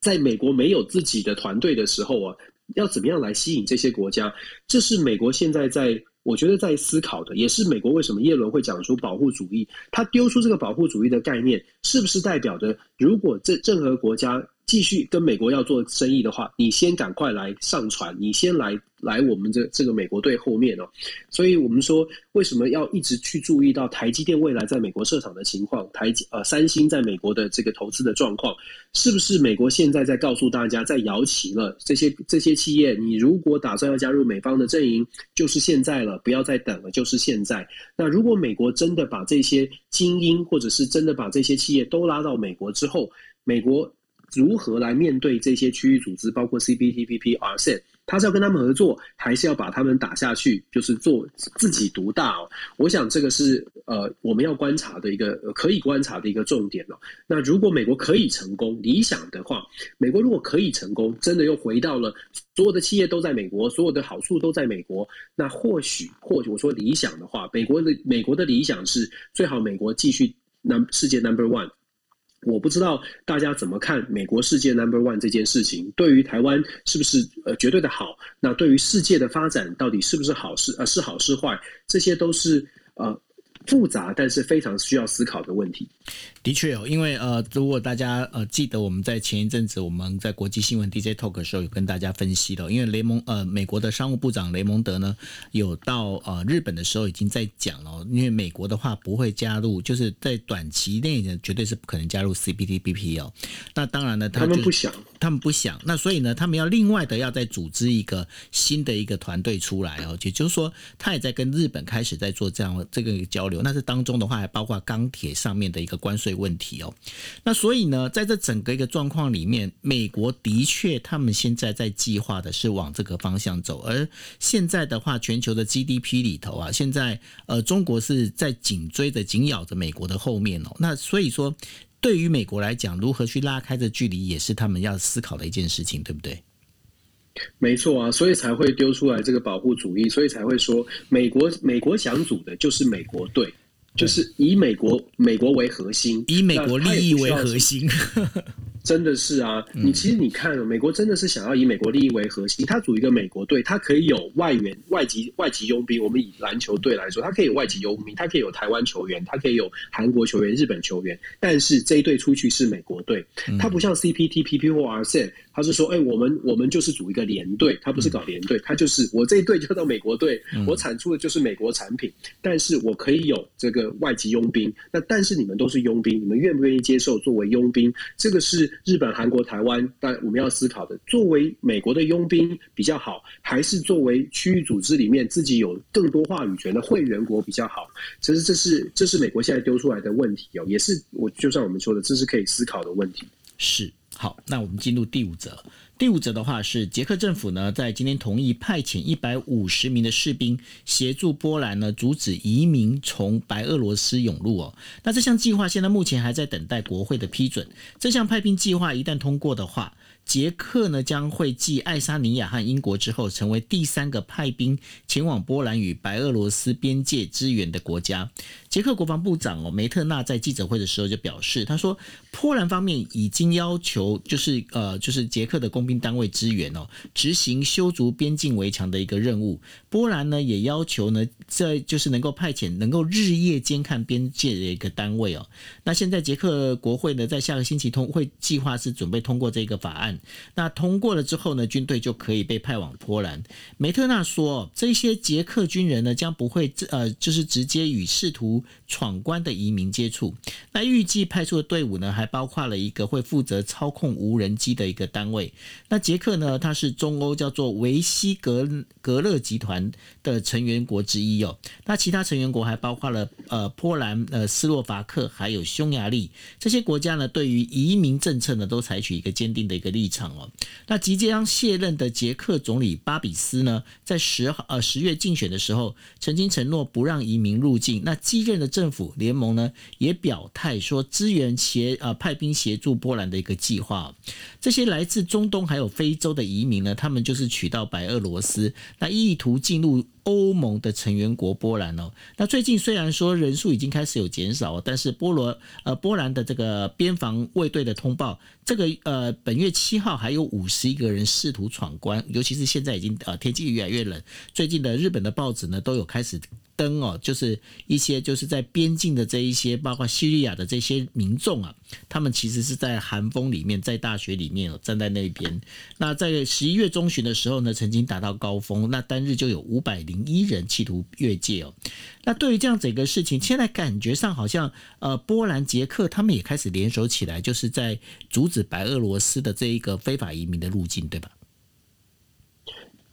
在美国没有自己的团队的时候啊，要怎么样来吸引这些国家？这是美国现在在，我觉得在思考的，也是美国为什么耶伦会讲出保护主义。他丢出这个保护主义的概念，是不是代表着如果这任何国家继续跟美国要做生意的话，你先赶快来上船，你先来。来我们这这个美国队后面哦，所以我们说为什么要一直去注意到台积电未来在美国设厂的情况，台积呃三星在美国的这个投资的状况，是不是美国现在在告诉大家在摇旗了？这些这些企业，你如果打算要加入美方的阵营，就是现在了，不要再等了，就是现在。那如果美国真的把这些精英，或者是真的把这些企业都拉到美国之后，美国如何来面对这些区域组织，包括 CPTPP、RCEP？他是要跟他们合作，还是要把他们打下去？就是做自己独大哦。我想这个是呃我们要观察的一个可以观察的一个重点哦。那如果美国可以成功，理想的话，美国如果可以成功，真的又回到了所有的企业都在美国，所有的好处都在美国，那或许或许我说理想的话，美国的美国的理想是最好美国继续那世界 number one。我不知道大家怎么看美国世界 number one 这件事情，对于台湾是不是呃绝对的好？那对于世界的发展到底是不是好事？呃，是好是坏？这些都是呃复杂，但是非常需要思考的问题。的确哦，因为呃，如果大家呃记得我们在前一阵子我们在国际新闻 DJ Talk 的时候有跟大家分析的，因为雷蒙呃美国的商务部长雷蒙德呢有到呃日本的时候已经在讲了，因为美国的话不会加入，就是在短期内呢绝对是不可能加入 CPTPP 哦。那当然呢，他，他们不想，他们不想，那所以呢，他们要另外的要再组织一个新的一个团队出来哦，也就是说他也在跟日本开始在做这样的这个交流。那这当中的话还包括钢铁上面的一个关税问题哦，那所以呢，在这整个一个状况里面，美国的确他们现在在计划的是往这个方向走，而现在的话，全球的 GDP 里头啊，现在呃，中国是在紧追着、紧咬着美国的后面哦。那所以说，对于美国来讲，如何去拉开这距离，也是他们要思考的一件事情，对不对？没错啊，所以才会丢出来这个保护主义，所以才会说美国美国想组的就是美国队。就是以美国美国为核心，以美国利益为核心，真的是啊！你其实你看，美国真的是想要以美国利益为核心，他组一个美国队，他可以有外援、外籍、外籍佣兵。我们以篮球队来说，他可以有外籍佣兵，他可以有台湾球员，他可以有韩国球员、日本球员。但是这一队出去是美国队，他不像 CPTPP 或 RCEP。他是说，哎、欸，我们我们就是组一个联队，他不是搞联队，他就是我这一队就到美国队，我产出的就是美国产品，但是我可以有这个外籍佣兵。那但是你们都是佣兵，你们愿不愿意接受作为佣兵？这个是日本、韩国、台湾，但我们要思考的。作为美国的佣兵比较好，还是作为区域组织里面自己有更多话语权的会员国比较好？其实这是这是美国现在丢出来的问题哦，也是我就像我们说的，这是可以思考的问题。是。好，那我们进入第五则。第五则的话是，捷克政府呢在今天同意派遣一百五十名的士兵协助波兰呢阻止移民从白俄罗斯涌入哦。那这项计划现在目前还在等待国会的批准。这项派兵计划一旦通过的话，捷克呢将会继爱沙尼亚和英国之后，成为第三个派兵前往波兰与白俄罗斯边界支援的国家。捷克国防部长哦梅特纳在记者会的时候就表示，他说波兰方面已经要求，就是呃就是捷克的工兵单位支援哦，执行修筑边境围墙的一个任务。波兰呢也要求呢，在就是能够派遣能够日夜监看边界的一个单位哦。那现在捷克国会呢在下个星期通会计划是准备通过这个法案。那通过了之后呢，军队就可以被派往波兰。梅特纳说，这些捷克军人呢，将不会呃，就是直接与试图闯关的移民接触。那预计派出的队伍呢，还包括了一个会负责操控无人机的一个单位。那捷克呢，它是中欧叫做维希格格勒集团的成员国之一哦。那其他成员国还包括了呃波兰、呃斯洛伐克还有匈牙利这些国家呢，对于移民政策呢，都采取一个坚定的一个立场哦，那即将卸任的捷克总理巴比斯呢，在十号呃十月竞选的时候，曾经承诺不让移民入境。那基任的政府联盟呢，也表态说支援协呃派兵协助波兰的一个计划。这些来自中东还有非洲的移民呢，他们就是取到白俄罗斯，那意图进入。欧盟的成员国波兰哦，那最近虽然说人数已经开始有减少，但是波罗呃波兰的这个边防卫队的通报，这个呃本月七号还有五十一个人试图闯关，尤其是现在已经呃天气越来越冷，最近的日本的报纸呢都有开始。灯哦，就是一些就是在边境的这一些，包括叙利亚的这些民众啊，他们其实是在寒风里面，在大雪里面哦，站在那边。那在十一月中旬的时候呢，曾经达到高峰，那单日就有五百零一人企图越界哦。那对于这样整个事情，现在感觉上好像呃，波兰、捷克他们也开始联手起来，就是在阻止白俄罗斯的这一个非法移民的路径，对吧？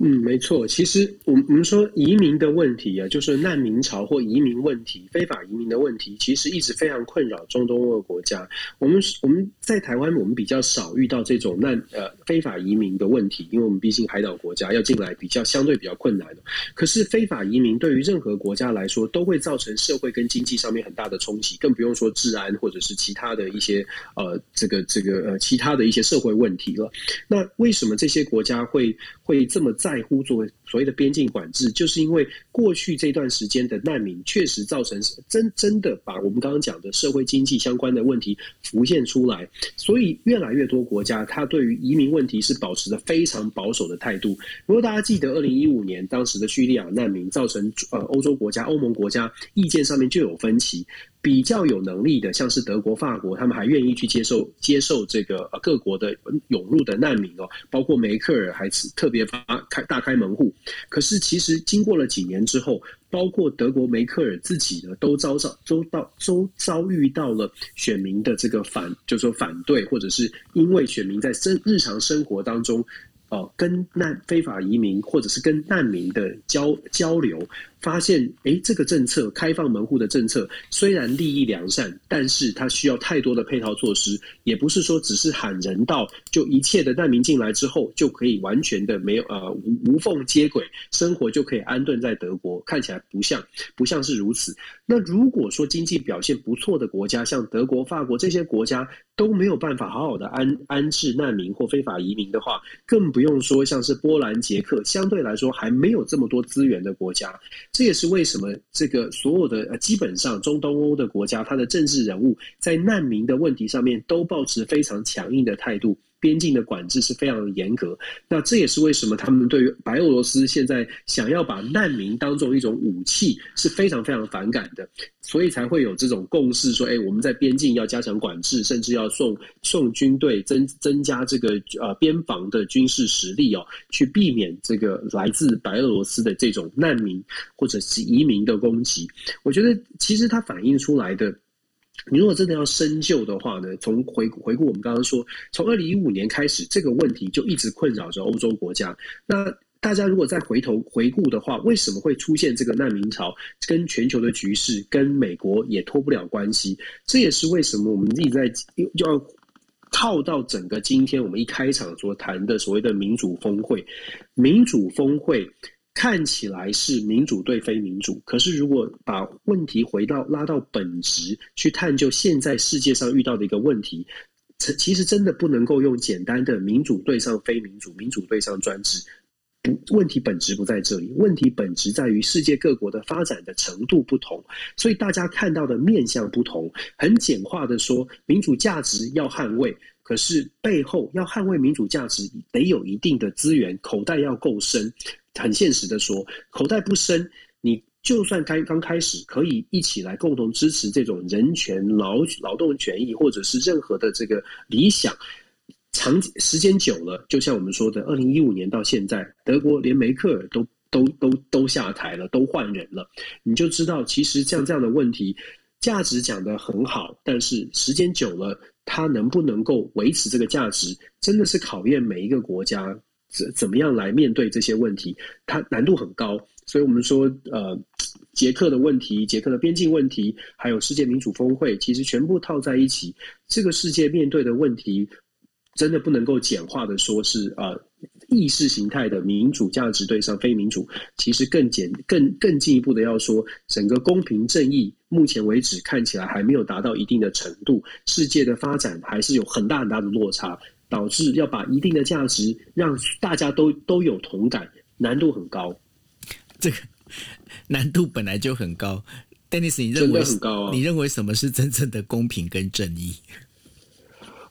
嗯，没错。其实我们我们说移民的问题啊，就是难民潮或移民问题、非法移民的问题，其实一直非常困扰中东欧国家。我们我们在台湾，我们比较少遇到这种难呃非法移民的问题，因为我们毕竟海岛国家要进来比较相对比较困难的。可是非法移民对于任何国家来说，都会造成社会跟经济上面很大的冲击，更不用说治安或者是其他的一些呃这个这个呃其他的一些社会问题了。那为什么这些国家会会这么在？乎作为所谓的边境管制，就是因为过去这段时间的难民确实造成真真的把我们刚刚讲的社会经济相关的问题浮现出来，所以越来越多国家它对于移民问题是保持着非常保守的态度。如果大家记得二零一五年当时的叙利亚难民造成呃欧洲国家、欧盟国家意见上面就有分歧。比较有能力的，像是德国、法国，他们还愿意去接受接受这个各国的涌入的难民哦，包括梅克尔还是特别发开大开门户。可是其实经过了几年之后，包括德国梅克尔自己呢，都遭遭遭到都遭遇到了选民的这个反，就是说反对，或者是因为选民在生日常生活当中。哦，跟难非法移民或者是跟难民的交交流，发现，诶，这个政策开放门户的政策虽然利益良善，但是它需要太多的配套措施，也不是说只是喊人道，就一切的难民进来之后就可以完全的没有呃无无缝接轨，生活就可以安顿在德国，看起来不像不像是如此。那如果说经济表现不错的国家，像德国、法国这些国家。都没有办法好好的安安置难民或非法移民的话，更不用说像是波兰、捷克，相对来说还没有这么多资源的国家。这也是为什么这个所有的呃，基本上中东欧的国家，它的政治人物在难民的问题上面都保持非常强硬的态度。边境的管制是非常严格，那这也是为什么他们对于白俄罗斯现在想要把难民当做一种武器是非常非常反感的，所以才会有这种共识说，哎，我们在边境要加强管制，甚至要送送军队增增加这个呃边防的军事实力哦，去避免这个来自白俄罗斯的这种难民或者是移民的攻击。我觉得其实它反映出来的。你如果真的要深究的话呢，从回回顾我们刚刚说，从二零一五年开始，这个问题就一直困扰着欧洲国家。那大家如果再回头回顾的话，为什么会出现这个难民潮？跟全球的局势，跟美国也脱不了关系。这也是为什么我们一直在要套到整个今天我们一开场所谈的所谓的民主峰会，民主峰会。看起来是民主对非民主，可是如果把问题回到拉到本质去探究，现在世界上遇到的一个问题，其实真的不能够用简单的民主对上非民主、民主对上专制，不，问题本质不在这里，问题本质在于世界各国的发展的程度不同，所以大家看到的面向不同。很简化的说，民主价值要捍卫，可是背后要捍卫民主价值，得有一定的资源，口袋要够深。很现实的说，口袋不深，你就算开刚开始可以一起来共同支持这种人权、劳劳动权益，或者是任何的这个理想，长时间久了，就像我们说的，二零一五年到现在，德国连梅克尔都都都都下台了，都换人了，你就知道，其实像这样的问题，价值讲得很好，但是时间久了，它能不能够维持这个价值，真的是考验每一个国家。怎怎么样来面对这些问题？它难度很高，所以我们说，呃，捷克的问题、捷克的边境问题，还有世界民主峰会，其实全部套在一起，这个世界面对的问题，真的不能够简化的说是呃意识形态的民主价值对上非民主，其实更简、更更进一步的要说，整个公平正义，目前为止看起来还没有达到一定的程度，世界的发展还是有很大很大的落差。导致要把一定的价值让大家都都有同感，难度很高。这个难度本来就很高，Dennis，你认为很高啊？你认为什么是真正的公平跟正义？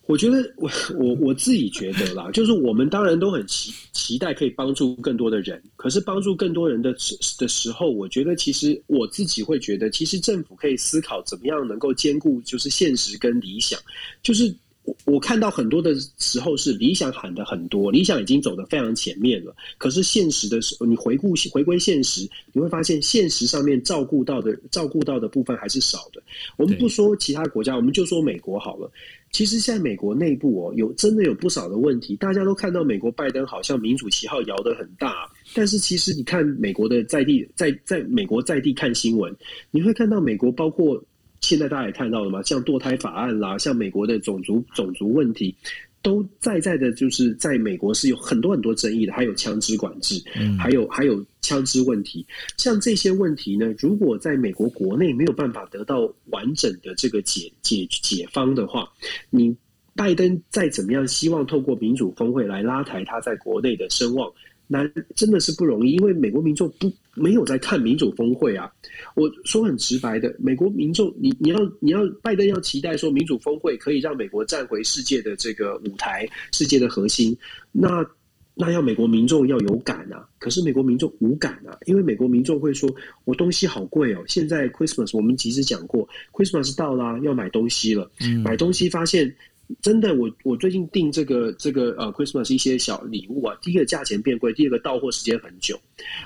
我觉得我我我自己觉得啦，就是我们当然都很期期待可以帮助更多的人，可是帮助更多人的的时候，我觉得其实我自己会觉得，其实政府可以思考怎么样能够兼顾就是现实跟理想，就是。我我看到很多的时候是理想喊的很多，理想已经走得非常前面了。可是现实的时候，你回顾回归现实，你会发现现实上面照顾到的照顾到的部分还是少的。我们不说其他国家，我们就说美国好了。其实现在美国内部哦，有真的有不少的问题。大家都看到美国拜登好像民主旗号摇得很大，但是其实你看美国的在地在在美国在地看新闻，你会看到美国包括。现在大家也看到了嘛，像堕胎法案啦，像美国的种族种族问题，都在在的，就是在美国是有很多很多争议的，还有枪支管制，嗯，还有还有枪支问题，像这些问题呢，如果在美国国内没有办法得到完整的这个解解解方的话，你拜登再怎么样希望透过民主峰会来拉抬他在国内的声望，难真的是不容易，因为美国民众不没有在看民主峰会啊。我说很直白的，美国民众，你你要你要拜登要期待说民主峰会可以让美国站回世界的这个舞台，世界的核心，那那要美国民众要有感啊。可是美国民众无感啊，因为美国民众会说，我东西好贵哦。现在 Christmas 我们其实讲过，Christmas 到啦，要买东西了，买东西发现。真的，我我最近订这个这个呃，Christmas 一些小礼物啊。第一个价钱变贵，第二个到货时间很久。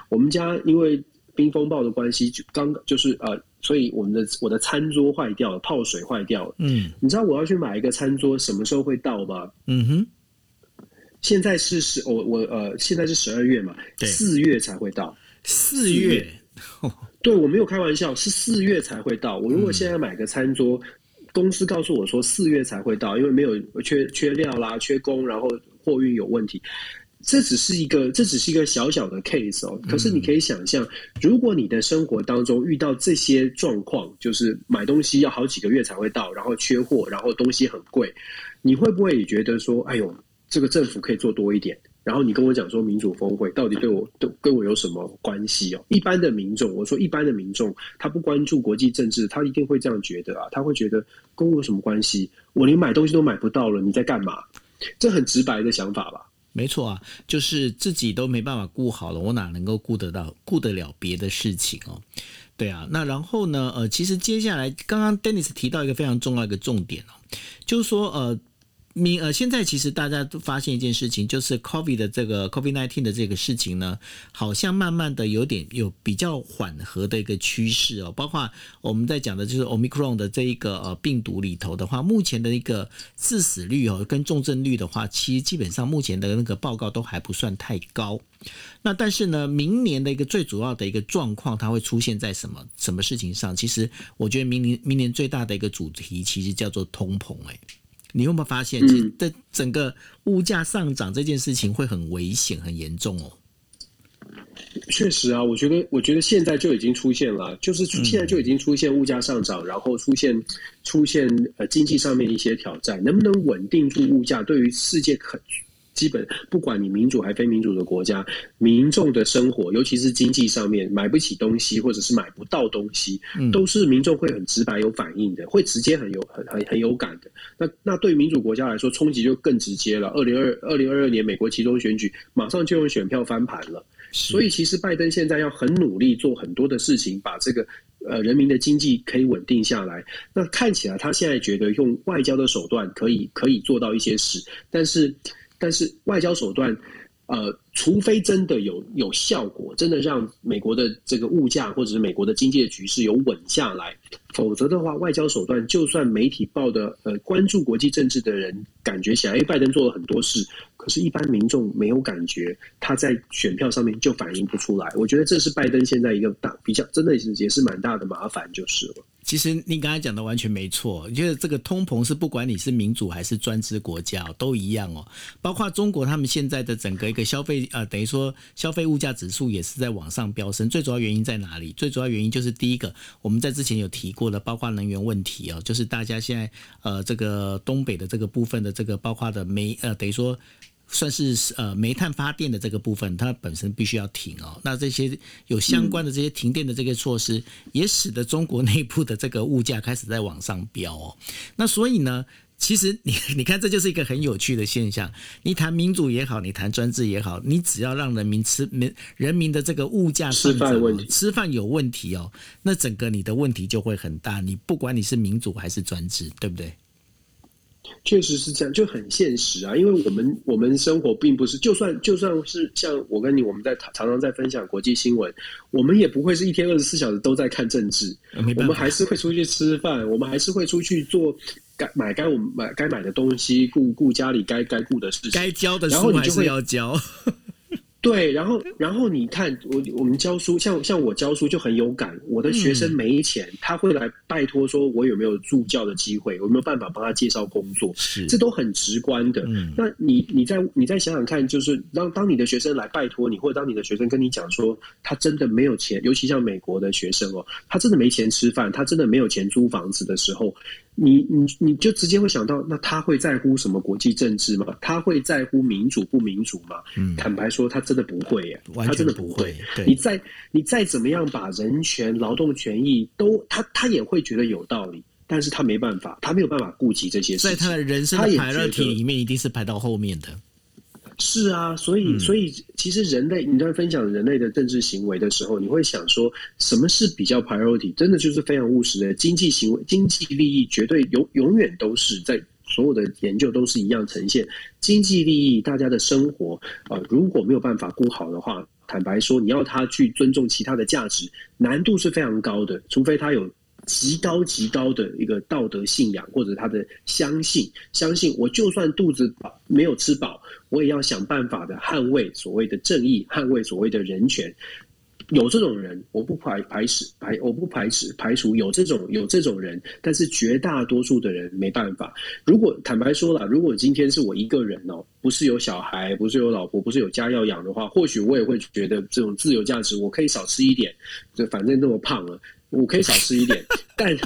我们家因为冰风暴的关系，就刚就是呃，所以我们的我的餐桌坏掉了，泡水坏掉了。嗯，你知道我要去买一个餐桌什么时候会到吗？嗯哼，现在是十我我呃，现在是十二月嘛，四月才会到。四月，对，我没有开玩笑，是四月才会到。我如果现在买个餐桌。嗯公司告诉我说四月才会到，因为没有缺缺料啦、缺工，然后货运有问题。这只是一个，这只是一个小小的 case 哦。可是你可以想象，如果你的生活当中遇到这些状况，就是买东西要好几个月才会到，然后缺货，然后东西很贵，你会不会也觉得说，哎呦，这个政府可以做多一点？然后你跟我讲说民主峰会到底对我都跟我有什么关系哦？一般的民众，我说一般的民众，他不关注国际政治，他一定会这样觉得啊，他会觉得跟我有什么关系？我连买东西都买不到了，你在干嘛？这很直白的想法吧？没错啊，就是自己都没办法顾好了，我哪能够顾得到、顾得了别的事情哦？对啊，那然后呢？呃，其实接下来刚刚 Dennis 提到一个非常重要一个重点哦，就是说呃。你呃，现在其实大家都发现一件事情，就是 COVID 的这个 COVID-19 的这个事情呢，好像慢慢的有点有比较缓和的一个趋势哦。包括我们在讲的就是 Omicron 的这一个呃病毒里头的话，目前的一个致死率哦跟重症率的话，其实基本上目前的那个报告都还不算太高。那但是呢，明年的一个最主要的一个状况，它会出现在什么什么事情上？其实我觉得明年明年最大的一个主题，其实叫做通膨哎。你有没有发现，其实这整个物价上涨这件事情会很危险、很严重哦？确实啊，我觉得，我觉得现在就已经出现了，就是现在就已经出现物价上涨，然后出现出现呃经济上面一些挑战，能不能稳定住物价，对于世界可。基本不管你民主还非民主的国家，民众的生活，尤其是经济上面买不起东西或者是买不到东西，都是民众会很直白有反应的，会直接很有很很很有感的。那那对于民主国家来说，冲击就更直接了。二零二二零二二年美国其中选举，马上就用选票翻盘了。所以其实拜登现在要很努力做很多的事情，把这个呃人民的经济可以稳定下来。那看起来他现在觉得用外交的手段可以可以做到一些事，但是。但是外交手段，呃，除非真的有有效果，真的让美国的这个物价或者是美国的经济的局势有稳下来，否则的话，外交手段就算媒体报的呃关注国际政治的人感觉起来，因为拜登做了很多事，可是，一般民众没有感觉，他在选票上面就反映不出来。我觉得这是拜登现在一个大比较，真的是也是蛮大的麻烦，就是了。其实你刚才讲的完全没错，我觉得这个通膨是不管你是民主还是专制国家都一样哦。包括中国他们现在的整个一个消费呃，等于说消费物价指数也是在往上飙升。最主要原因在哪里？最主要原因就是第一个，我们在之前有提过的，包括能源问题哦，就是大家现在呃这个东北的这个部分的这个包括的煤呃，等于说。算是呃煤炭发电的这个部分，它本身必须要停哦。那这些有相关的这些停电的这个措施，也使得中国内部的这个物价开始在往上飙哦。那所以呢，其实你 你看，这就是一个很有趣的现象。你谈民主也好，你谈专制也好，你只要让人民吃民人民的这个物价，吃饭问题，吃饭有问题哦，那整个你的问题就会很大。你不管你是民主还是专制，对不对？确实是这样，就很现实啊。因为我们我们生活并不是，就算就算是像我跟你，我们在常常在分享国际新闻，我们也不会是一天二十四小时都在看政治。我们还是会出去吃饭，我们还是会出去做该买该我们买该买的东西，顾顾家里该该顾的事情，该交的书还是要交。对，然后，然后你看，我我们教书，像像我教书就很有感。我的学生没钱，嗯、他会来拜托说，我有没有助教的机会，有没有办法帮他介绍工作？是，这都很直观的。嗯、那你你再你再想想看，就是当当你的学生来拜托你，或者当你的学生跟你讲说，他真的没有钱，尤其像美国的学生哦，他真的没钱吃饭，他真的没有钱租房子的时候。你你你就直接会想到，那他会在乎什么国际政治吗？他会在乎民主不民主吗？嗯，坦白说，他真的不会耶，他真的不会。你再你再怎么样把人权、劳动权益都，他他也会觉得有道理，但是他没办法，他没有办法顾及这些事情，在他的人生的排列体里面，一定是排到后面的。是啊，所以所以其实人类，你在分享人类的政治行为的时候，你会想说，什么是比较 priority？真的就是非常务实的经济行为，经济利益绝对永永远都是在所有的研究都是一样呈现经济利益，大家的生活啊、呃，如果没有办法顾好的话，坦白说，你要他去尊重其他的价值，难度是非常高的，除非他有。极高极高的一个道德信仰，或者他的相信，相信我就算肚子饱没有吃饱，我也要想办法的捍卫所谓的正义，捍卫所谓的人权。有这种人，我不排排斥排，我不排斥排除有这种有这种人，但是绝大多数的人没办法。如果坦白说了，如果今天是我一个人哦，不是有小孩，不是有老婆，不是有家要养的话，或许我也会觉得这种自由价值，我可以少吃一点，就反正那么胖了。我可以少吃一点，但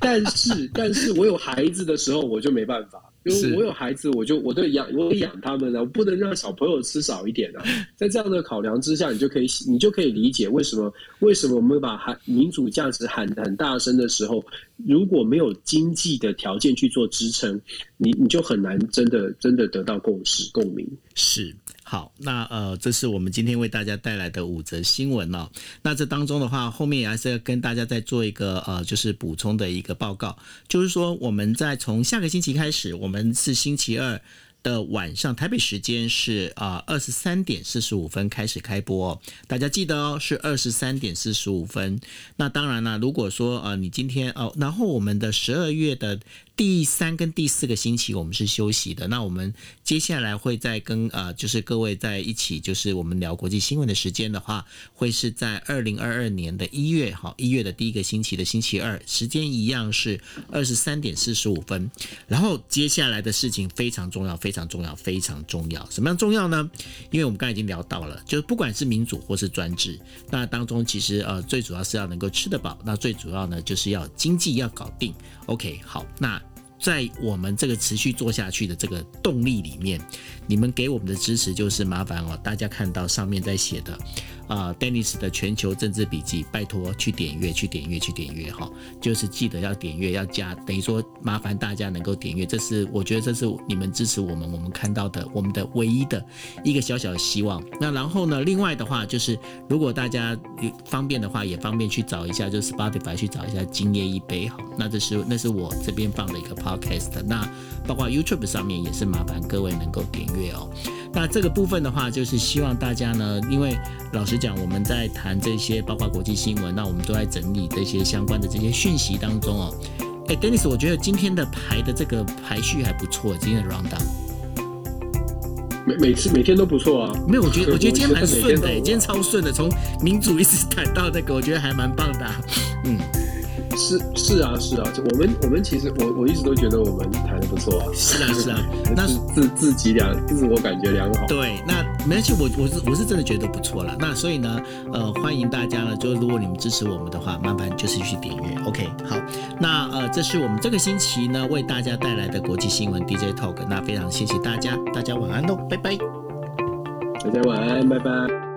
但是但是我有孩子的时候，我就没办法，因为我有孩子，我就我对养我养他们了，我不能让小朋友吃少一点啊。在这样的考量之下，你就可以你就可以理解为什么为什么我们把喊民主价值喊很大声的时候，如果没有经济的条件去做支撑，你你就很难真的真的得到共识共鸣。是。好，那呃，这是我们今天为大家带来的五则新闻哦。那这当中的话，后面也还是要跟大家再做一个呃，就是补充的一个报告，就是说我们在从下个星期开始，我们是星期二的晚上，台北时间是啊二十三点四十五分开始开播。大家记得哦，是二十三点四十五分。那当然了，如果说呃你今天哦，然后我们的十二月的。第三跟第四个星期我们是休息的，那我们接下来会再跟呃，就是各位在一起，就是我们聊国际新闻的时间的话，会是在二零二二年的一月，好，一月的第一个星期的星期二，时间一样是二十三点四十五分。然后接下来的事情非常重要，非常重要，非常重要。什么样重要呢？因为我们刚才已经聊到了，就是不管是民主或是专制，那当中其实呃最主要是要能够吃得饱，那最主要呢就是要经济要搞定。OK，好，那。在我们这个持续做下去的这个动力里面，你们给我们的支持就是麻烦哦，大家看到上面在写的。啊，Dennis 的全球政治笔记，拜托去点阅，去点阅，去点阅哈，就是记得要点阅，要加，等于说麻烦大家能够点阅，这是我觉得这是你们支持我们，我们看到的我们的唯一的一个小小的希望。那然后呢，另外的话就是，如果大家方便的话，也方便去找一下，就 Spotify 去找一下今夜一杯哈。那这是那是我这边放的一个 Podcast，那包括 YouTube 上面也是麻烦各位能够点阅哦。那这个部分的话，就是希望大家呢，因为老师实讲，我们在谈这些，包括国际新闻，那我们都在整理这些相关的这些讯息当中哦。哎，Dennis，我觉得今天的排的这个排序还不错，今天的 round down。每每次每天都不错啊。没有，我觉得我觉得今天蛮顺的，今天超顺的，从民主一直谈到那个，我觉得还蛮棒的啊。嗯。是是啊是啊，就我们我们其实我我一直都觉得我们谈的不错啊。是啊是啊，那自自己良自我感觉良好。对，那没关系，我我是我是真的觉得不错了。那所以呢，呃，欢迎大家呢，就如果你们支持我们的话，麻烦就是去点阅。OK，好，那呃，这是我们这个星期呢为大家带来的国际新闻 DJ Talk。那非常谢谢大家，大家晚安喽，拜拜。大家晚安，拜拜。